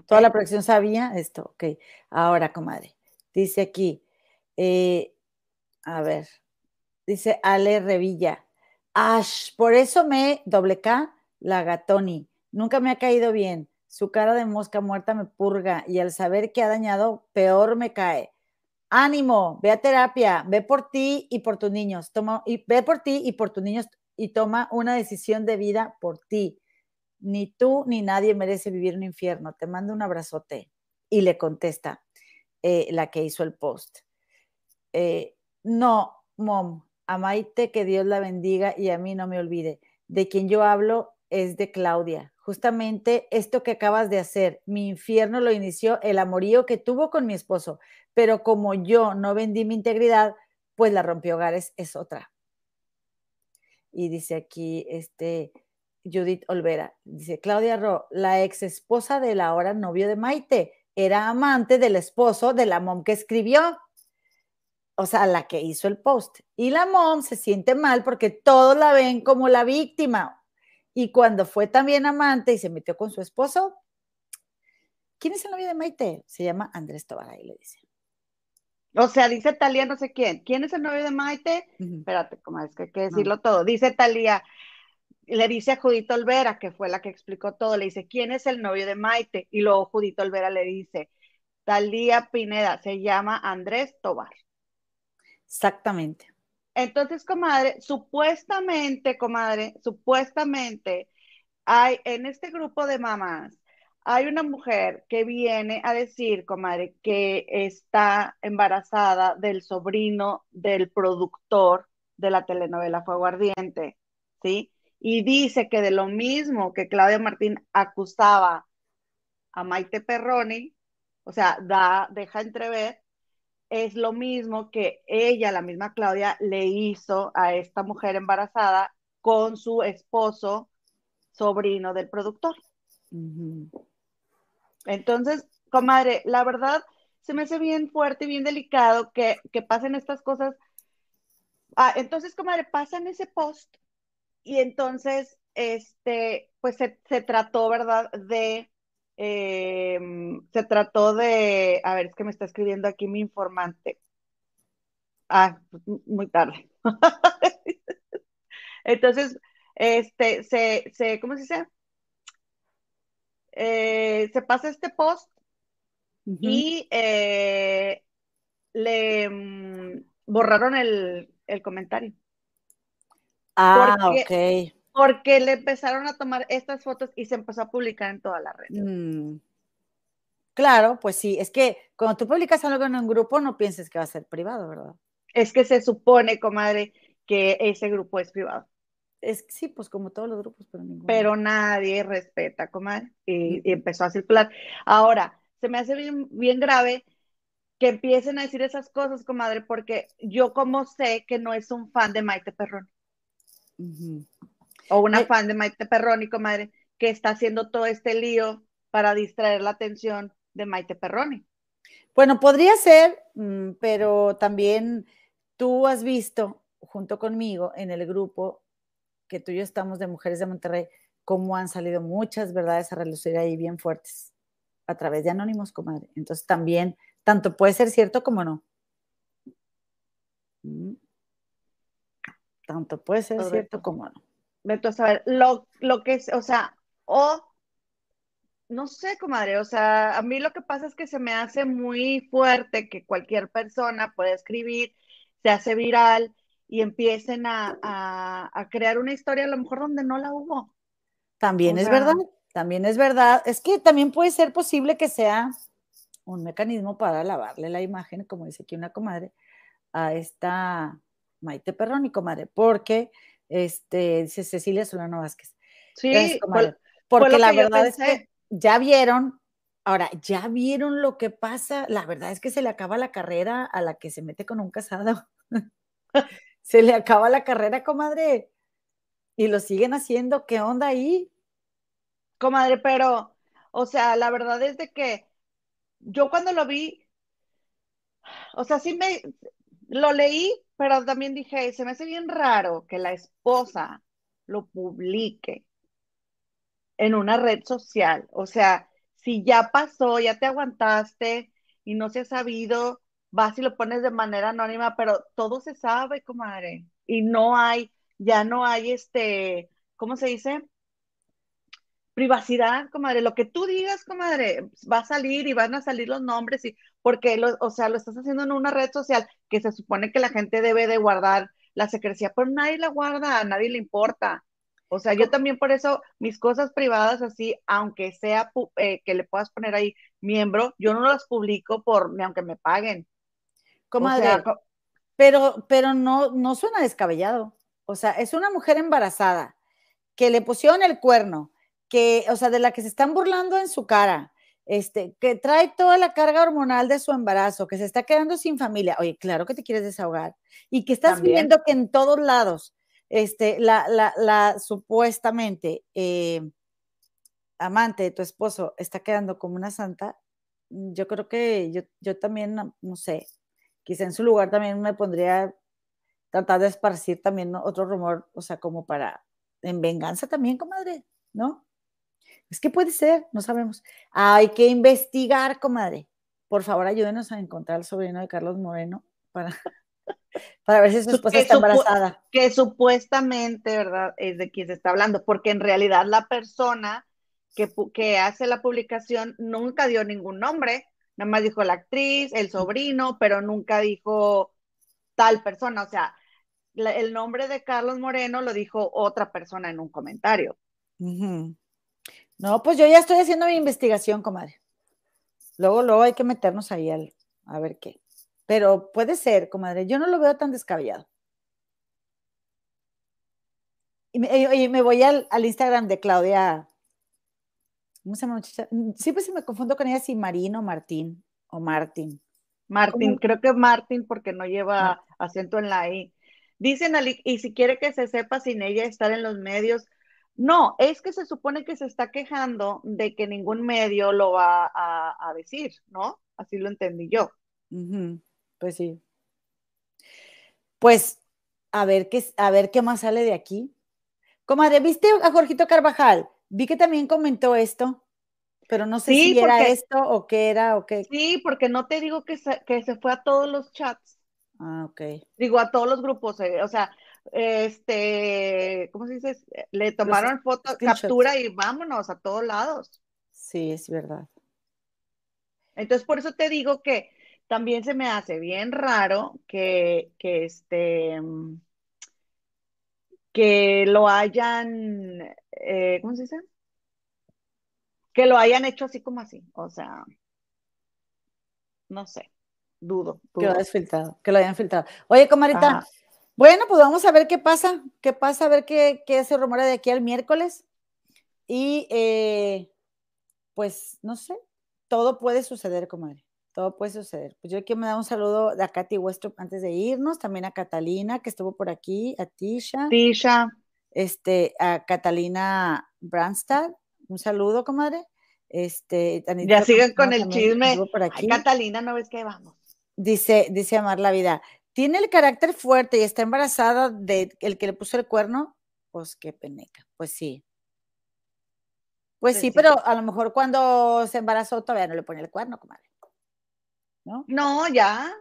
A: Toda la producción sabía esto. Ok. Ahora, comadre. Dice aquí. eh, a ver. Dice Ale Revilla. Ash, por eso me doble K, la gatoni. Nunca me ha caído bien. Su cara de mosca muerta me purga y al saber que ha dañado, peor me cae. Ánimo, ve a terapia, ve por ti y por tus niños. Toma, y ve por ti y por tus niños y toma una decisión de vida por ti. Ni tú ni nadie merece vivir un infierno. Te mando un abrazote. Y le contesta eh, la que hizo el post. Eh, no, mom, a Maite que Dios la bendiga y a mí no me olvide. De quien yo hablo es de Claudia. Justamente esto que acabas de hacer, mi infierno lo inició el amorío que tuvo con mi esposo, pero como yo no vendí mi integridad, pues la rompió hogares es otra. Y dice aquí, este, Judith Olvera, dice Claudia Ro, la ex esposa del ahora novio de Maite, era amante del esposo de la mom que escribió o sea, la que hizo el post. Y la mom se siente mal porque todos la ven como la víctima. Y cuando fue también amante y se metió con su esposo, ¿quién es el novio de Maite? Se llama Andrés Tobar, ahí le dice.
B: O sea, dice Talía no sé quién. ¿Quién es el novio de Maite?
A: Ujú.
B: Espérate, como es que hay que decirlo todo. Dice Talía, le dice a Judito Olvera, que fue la que explicó todo, le dice, ¿quién es el novio de Maite? Y luego Judito Olvera le dice, Talía Pineda, se llama Andrés Tobar.
A: Exactamente.
B: Entonces, comadre, supuestamente, comadre, supuestamente hay en este grupo de mamás, hay una mujer que viene a decir, comadre, que está embarazada del sobrino del productor de la telenovela Fuego Ardiente, ¿sí? Y dice que de lo mismo que Claudia Martín acusaba a Maite Perroni, o sea, da, deja entrever, es lo mismo que ella, la misma Claudia, le hizo a esta mujer embarazada con su esposo, sobrino del productor. Entonces, comadre, la verdad se me hace bien fuerte y bien delicado que, que pasen estas cosas. Ah, entonces, comadre, pasan ese post y entonces, este, pues se, se trató, ¿verdad? De, eh, se trató de, a ver, es que me está escribiendo aquí mi informante. Ah, muy tarde. [LAUGHS] Entonces, este, se, se, ¿cómo se dice? Eh, se pasa este post y eh, le mm, borraron el, el comentario.
A: Ah,
B: porque-
A: ok.
B: Porque le empezaron a tomar estas fotos y se empezó a publicar en toda la red.
A: Mm. Claro, pues sí, es que cuando tú publicas algo en un grupo no pienses que va a ser privado, ¿verdad?
B: Es que se supone, comadre, que ese grupo es privado,
A: Es sí, pues como todos los grupos, pero ninguno.
B: pero nadie respeta, comadre, y, y
A: Ujú.
B: empezó a circular. Ahora, se me hace bien, bien grave que empiecen a decir esas cosas, comadre, porque yo como sé que no es un fan de Maite Perroni,
A: Ujú.
B: O una
A: Ay.
B: fan de Maite Perroni, comadre, que está haciendo todo este lío para distraer la atención de Maite Perroni.
A: Bueno, podría ser, mm, pero también tú has visto junto conmigo en el grupo que tú y yo estamos de Mujeres de Monterrey, cómo han salido muchas verdades a relucir ahí bien fuertes a través de anónimos, comadre. Entonces también, tanto puede ser cierto como no. Mm. Tanto puede ser
B: Correcto.
A: cierto como no.
B: Vete a saber, lo, lo que es, o sea, o no sé, comadre, o sea, a mí lo que pasa es que se me hace muy fuerte que cualquier persona pueda escribir, se hace viral y empiecen a, a- a crear una historia a lo mejor donde no la hubo.
A: También
B: O
A: es
B: sea-
A: verdad, también es verdad. Es que también puede ser posible que sea un mecanismo para lavarle la imagen, como dice aquí una comadre, a esta Maite Perroni, comadre, porque este, dice Cecilia Solano Vázquez.
B: Sí,
A: porque la verdad es que ya vieron, ahora, ya vieron lo que pasa. La verdad es que se le acaba la carrera a la que se mete con un casado. [LAUGHS] se le acaba la carrera, comadre. Y lo siguen haciendo. ¿Qué onda ahí?
B: comadre, pero, O sea, la verdad es de que yo cuando lo vi, o sea, sí me, lo leí, pero también dije, se me hace bien raro que la esposa lo publique en una red social. O sea, si ya pasó, ya te aguantaste y no se ha sabido, vas y lo pones de manera anónima, pero todo se sabe, comadre. Y no hay, ya no hay este, ¿cómo se dice? Privacidad, comadre. Lo que tú digas, comadre, va a salir y van a salir los nombres y porque, lo, o sea, lo estás haciendo en una red social que se supone que la gente debe de guardar la secrecía, pero nadie la guarda, a nadie le importa. O sea, yo también por eso mis cosas privadas así, aunque sea eh, que le puedas poner ahí miembro, yo no las publico por ni aunque me paguen.
A: Comadre, pero, pero no, no suena descabellado. O sea, es una mujer embarazada que le pusieron el cuerno, que, o sea, de la que se están burlando en su cara, este, que trae toda la carga hormonal de su embarazo, que se está quedando sin familia. Oye, claro que te quieres desahogar y que estás viendo que en todos lados este, la, la, la supuestamente eh, amante de tu esposo está quedando como una santa, mm, yo creo que yo, yo también, no, sé, quizá en su lugar también me pondría tratar de esparcir también otro rumor, o sea, como para, en venganza también, comadre, ¿no? Es que puede ser, no sabemos. Hay que investigar, comadre. Por favor, ayúdenos a encontrar al sobrino de Carlos Moreno para [LAUGHS] para ver si su esposa está embarazada.
B: Que supuestamente, ¿verdad? Es de quien se está hablando, porque en realidad la persona que, que hace la publicación nunca dio ningún nombre, nada más dijo la actriz, el sobrino, pero nunca dijo tal persona, o sea, el nombre de Carlos Moreno lo dijo otra persona en un comentario.
A: No, pues yo ya estoy haciendo mi investigación, comadre. Luego, luego hay que meternos ahí al, a ver qué. Pero puede ser, comadre. Yo no lo veo tan descabellado. Y me, voy al, Instagram de Claudia. ¿Cómo se llama muchacha? Siempre se me confundo con ella si Marino, Martín o Martín.
B: Martín, creo que Martín porque no lleva acento en la I. Dicen, y si quiere que se sepa sin ella estar en los medios, no, es que se supone que se está quejando de que ningún medio lo va a, decir, ¿no? Así lo entendí yo.
A: Pues sí. Pues a ver qué, a ver qué más sale de aquí. Comadre, ¿viste a Jorgito Carvajal? Vi que también comentó esto, pero no sé si era esto o qué era o qué.
B: Sí, porque no te digo que se, que se fue a todos los chats.
A: Ah, ok.
B: Digo, a todos los grupos, eh, o sea, este, ¿cómo se dice? Le tomaron foto, captura y vámonos a todos lados.
A: Sí, es verdad.
B: Entonces, por eso te digo que también se me hace bien raro que, que este que lo hayan, eh, ¿cómo se dice? Que lo hayan hecho así como así, o sea, no sé, dudo.
A: Que lo hayan filtrado, que lo hayan filtrado. Oye, comarita, bueno, pues vamos a ver qué pasa, qué pasa, a ver qué, qué se rumora de aquí al miércoles. Y eh, pues, no sé, todo puede suceder, comadre todo puede suceder. Pues yo quiero mandar un saludo a Katy Westrup antes de irnos, también a Catalina, que estuvo por aquí, a Tisha.
B: Tisha.
A: Este, a Catalina Brandstad, un saludo, comadre. Este,
B: ya siguen con el chisme. Por aquí. Catalina, no ves que vamos.
A: Dice, dice Amar la vida. Tiene el carácter fuerte y está embarazada de el que le puso el cuerno. Pues qué peneca. Pues sí. Pues, pues sí, pero a lo mejor cuando se embarazó todavía no le pone el cuerno, comadre. ¿no?
B: No, ya.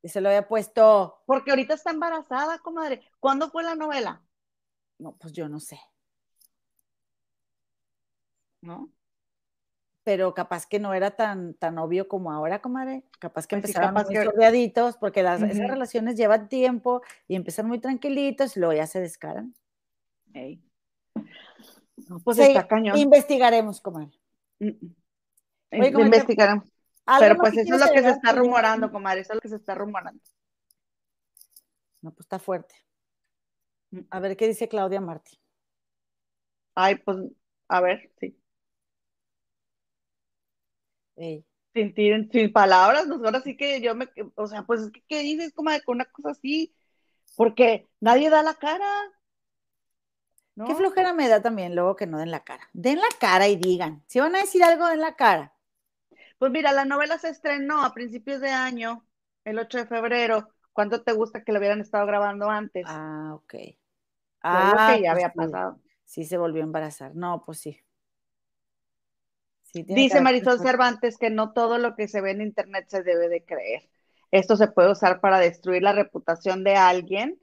A: Y se lo había puesto.
B: Porque ahorita está embarazada, comadre. ¿Cuándo fue la novela?
A: No, pues yo no sé.
B: ¿No?
A: Pero capaz que no era tan, tan obvio como ahora, comadre. Capaz que pues empezaron muy que... porque las, esas relaciones llevan tiempo y empiezan muy tranquilitos y luego ya se descaran. pues está cañón. Investigaremos, comadre.
B: Mm, mm. Investigaremos. Pero pues eso es lo que se está rumorando, comadre, eso es lo que se está rumorando.
A: No, pues está fuerte. A ver qué dice Claudia Martí.
B: Ay, pues, a ver, sí. Sin, sin, palabras, nosotros sí que yo me, o sea, pues, ¿qué, dices como de una cosa así? Porque nadie da la cara. ¿no?
A: Qué flojera me da también luego que no den la cara. Den la cara y digan. Si van a decir algo, den la cara.
B: Pues mira, la novela se estrenó a principios de año, el 8 de febrero. ¿Cuánto te gusta que lo hubieran estado grabando antes?
A: Ah, ok. Ah,
B: que ya
A: pues
B: había
A: sí.
B: pasado.
A: Sí, se volvió a embarazar. No, pues sí. Sí,
B: Dice Marisol. Cervantes que no todo lo que se ve en internet se debe de creer. Esto se puede usar para destruir la reputación de alguien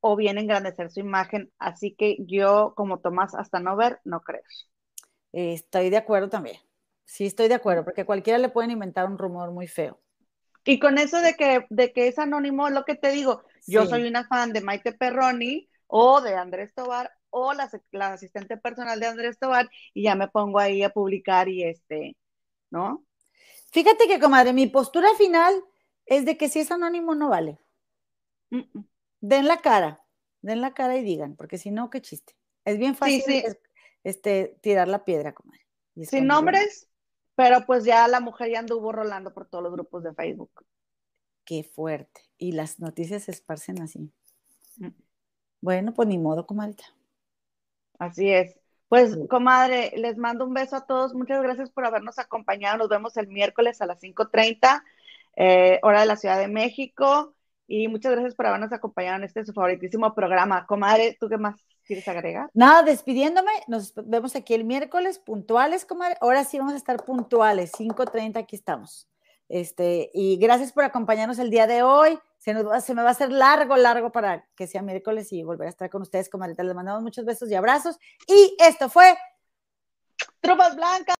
B: o bien engrandecer su imagen. Así que yo, como Tomás, hasta no ver, no creo.
A: Eh, Estoy de acuerdo también. Sí, estoy de acuerdo, porque a cualquiera le pueden inventar un rumor muy feo.
B: Y con eso de que, de que es anónimo, lo que te digo, yo
A: Sí.
B: soy una fan de Maite Perroni o de Andrés Tobar o la, la asistente personal de Andrés Tobar y ya me pongo ahí a publicar y este, ¿no?
A: Fíjate que, comadre, mi postura final es de que si es anónimo no vale.
B: Mm, mm.
A: Den la cara, den la cara y digan, porque si no, qué chiste. Es bien fácil
B: sí.
A: es- este, tirar la piedra, comadre.
B: Sin nombres, pero pues ya la mujer ya anduvo rolando por todos los grupos de Facebook.
A: Qué fuerte. Y las noticias se esparcen así.
B: Mm.
A: Bueno, pues ni modo, comadre.
B: Así es. Pues, comadre, les mando un beso a todos. Muchas gracias por habernos acompañado. Nos vemos el miércoles a las 5:30, eh, hora de la Ciudad de México. Y muchas gracias por habernos acompañado en este su favoritísimo programa. Comadre, ¿tú qué más quieres agregar?
A: Nada, despidiéndome, nos vemos aquí el miércoles, puntuales, comadre. Ahora sí vamos a estar puntuales, 5.30 aquí estamos. Este, y gracias por acompañarnos el día de hoy. Se, me va a hacer largo, largo para que sea miércoles y volver a estar con ustedes, comadre. Les mandamos muchos besos y abrazos. Y esto fue
B: Tropas Blancas.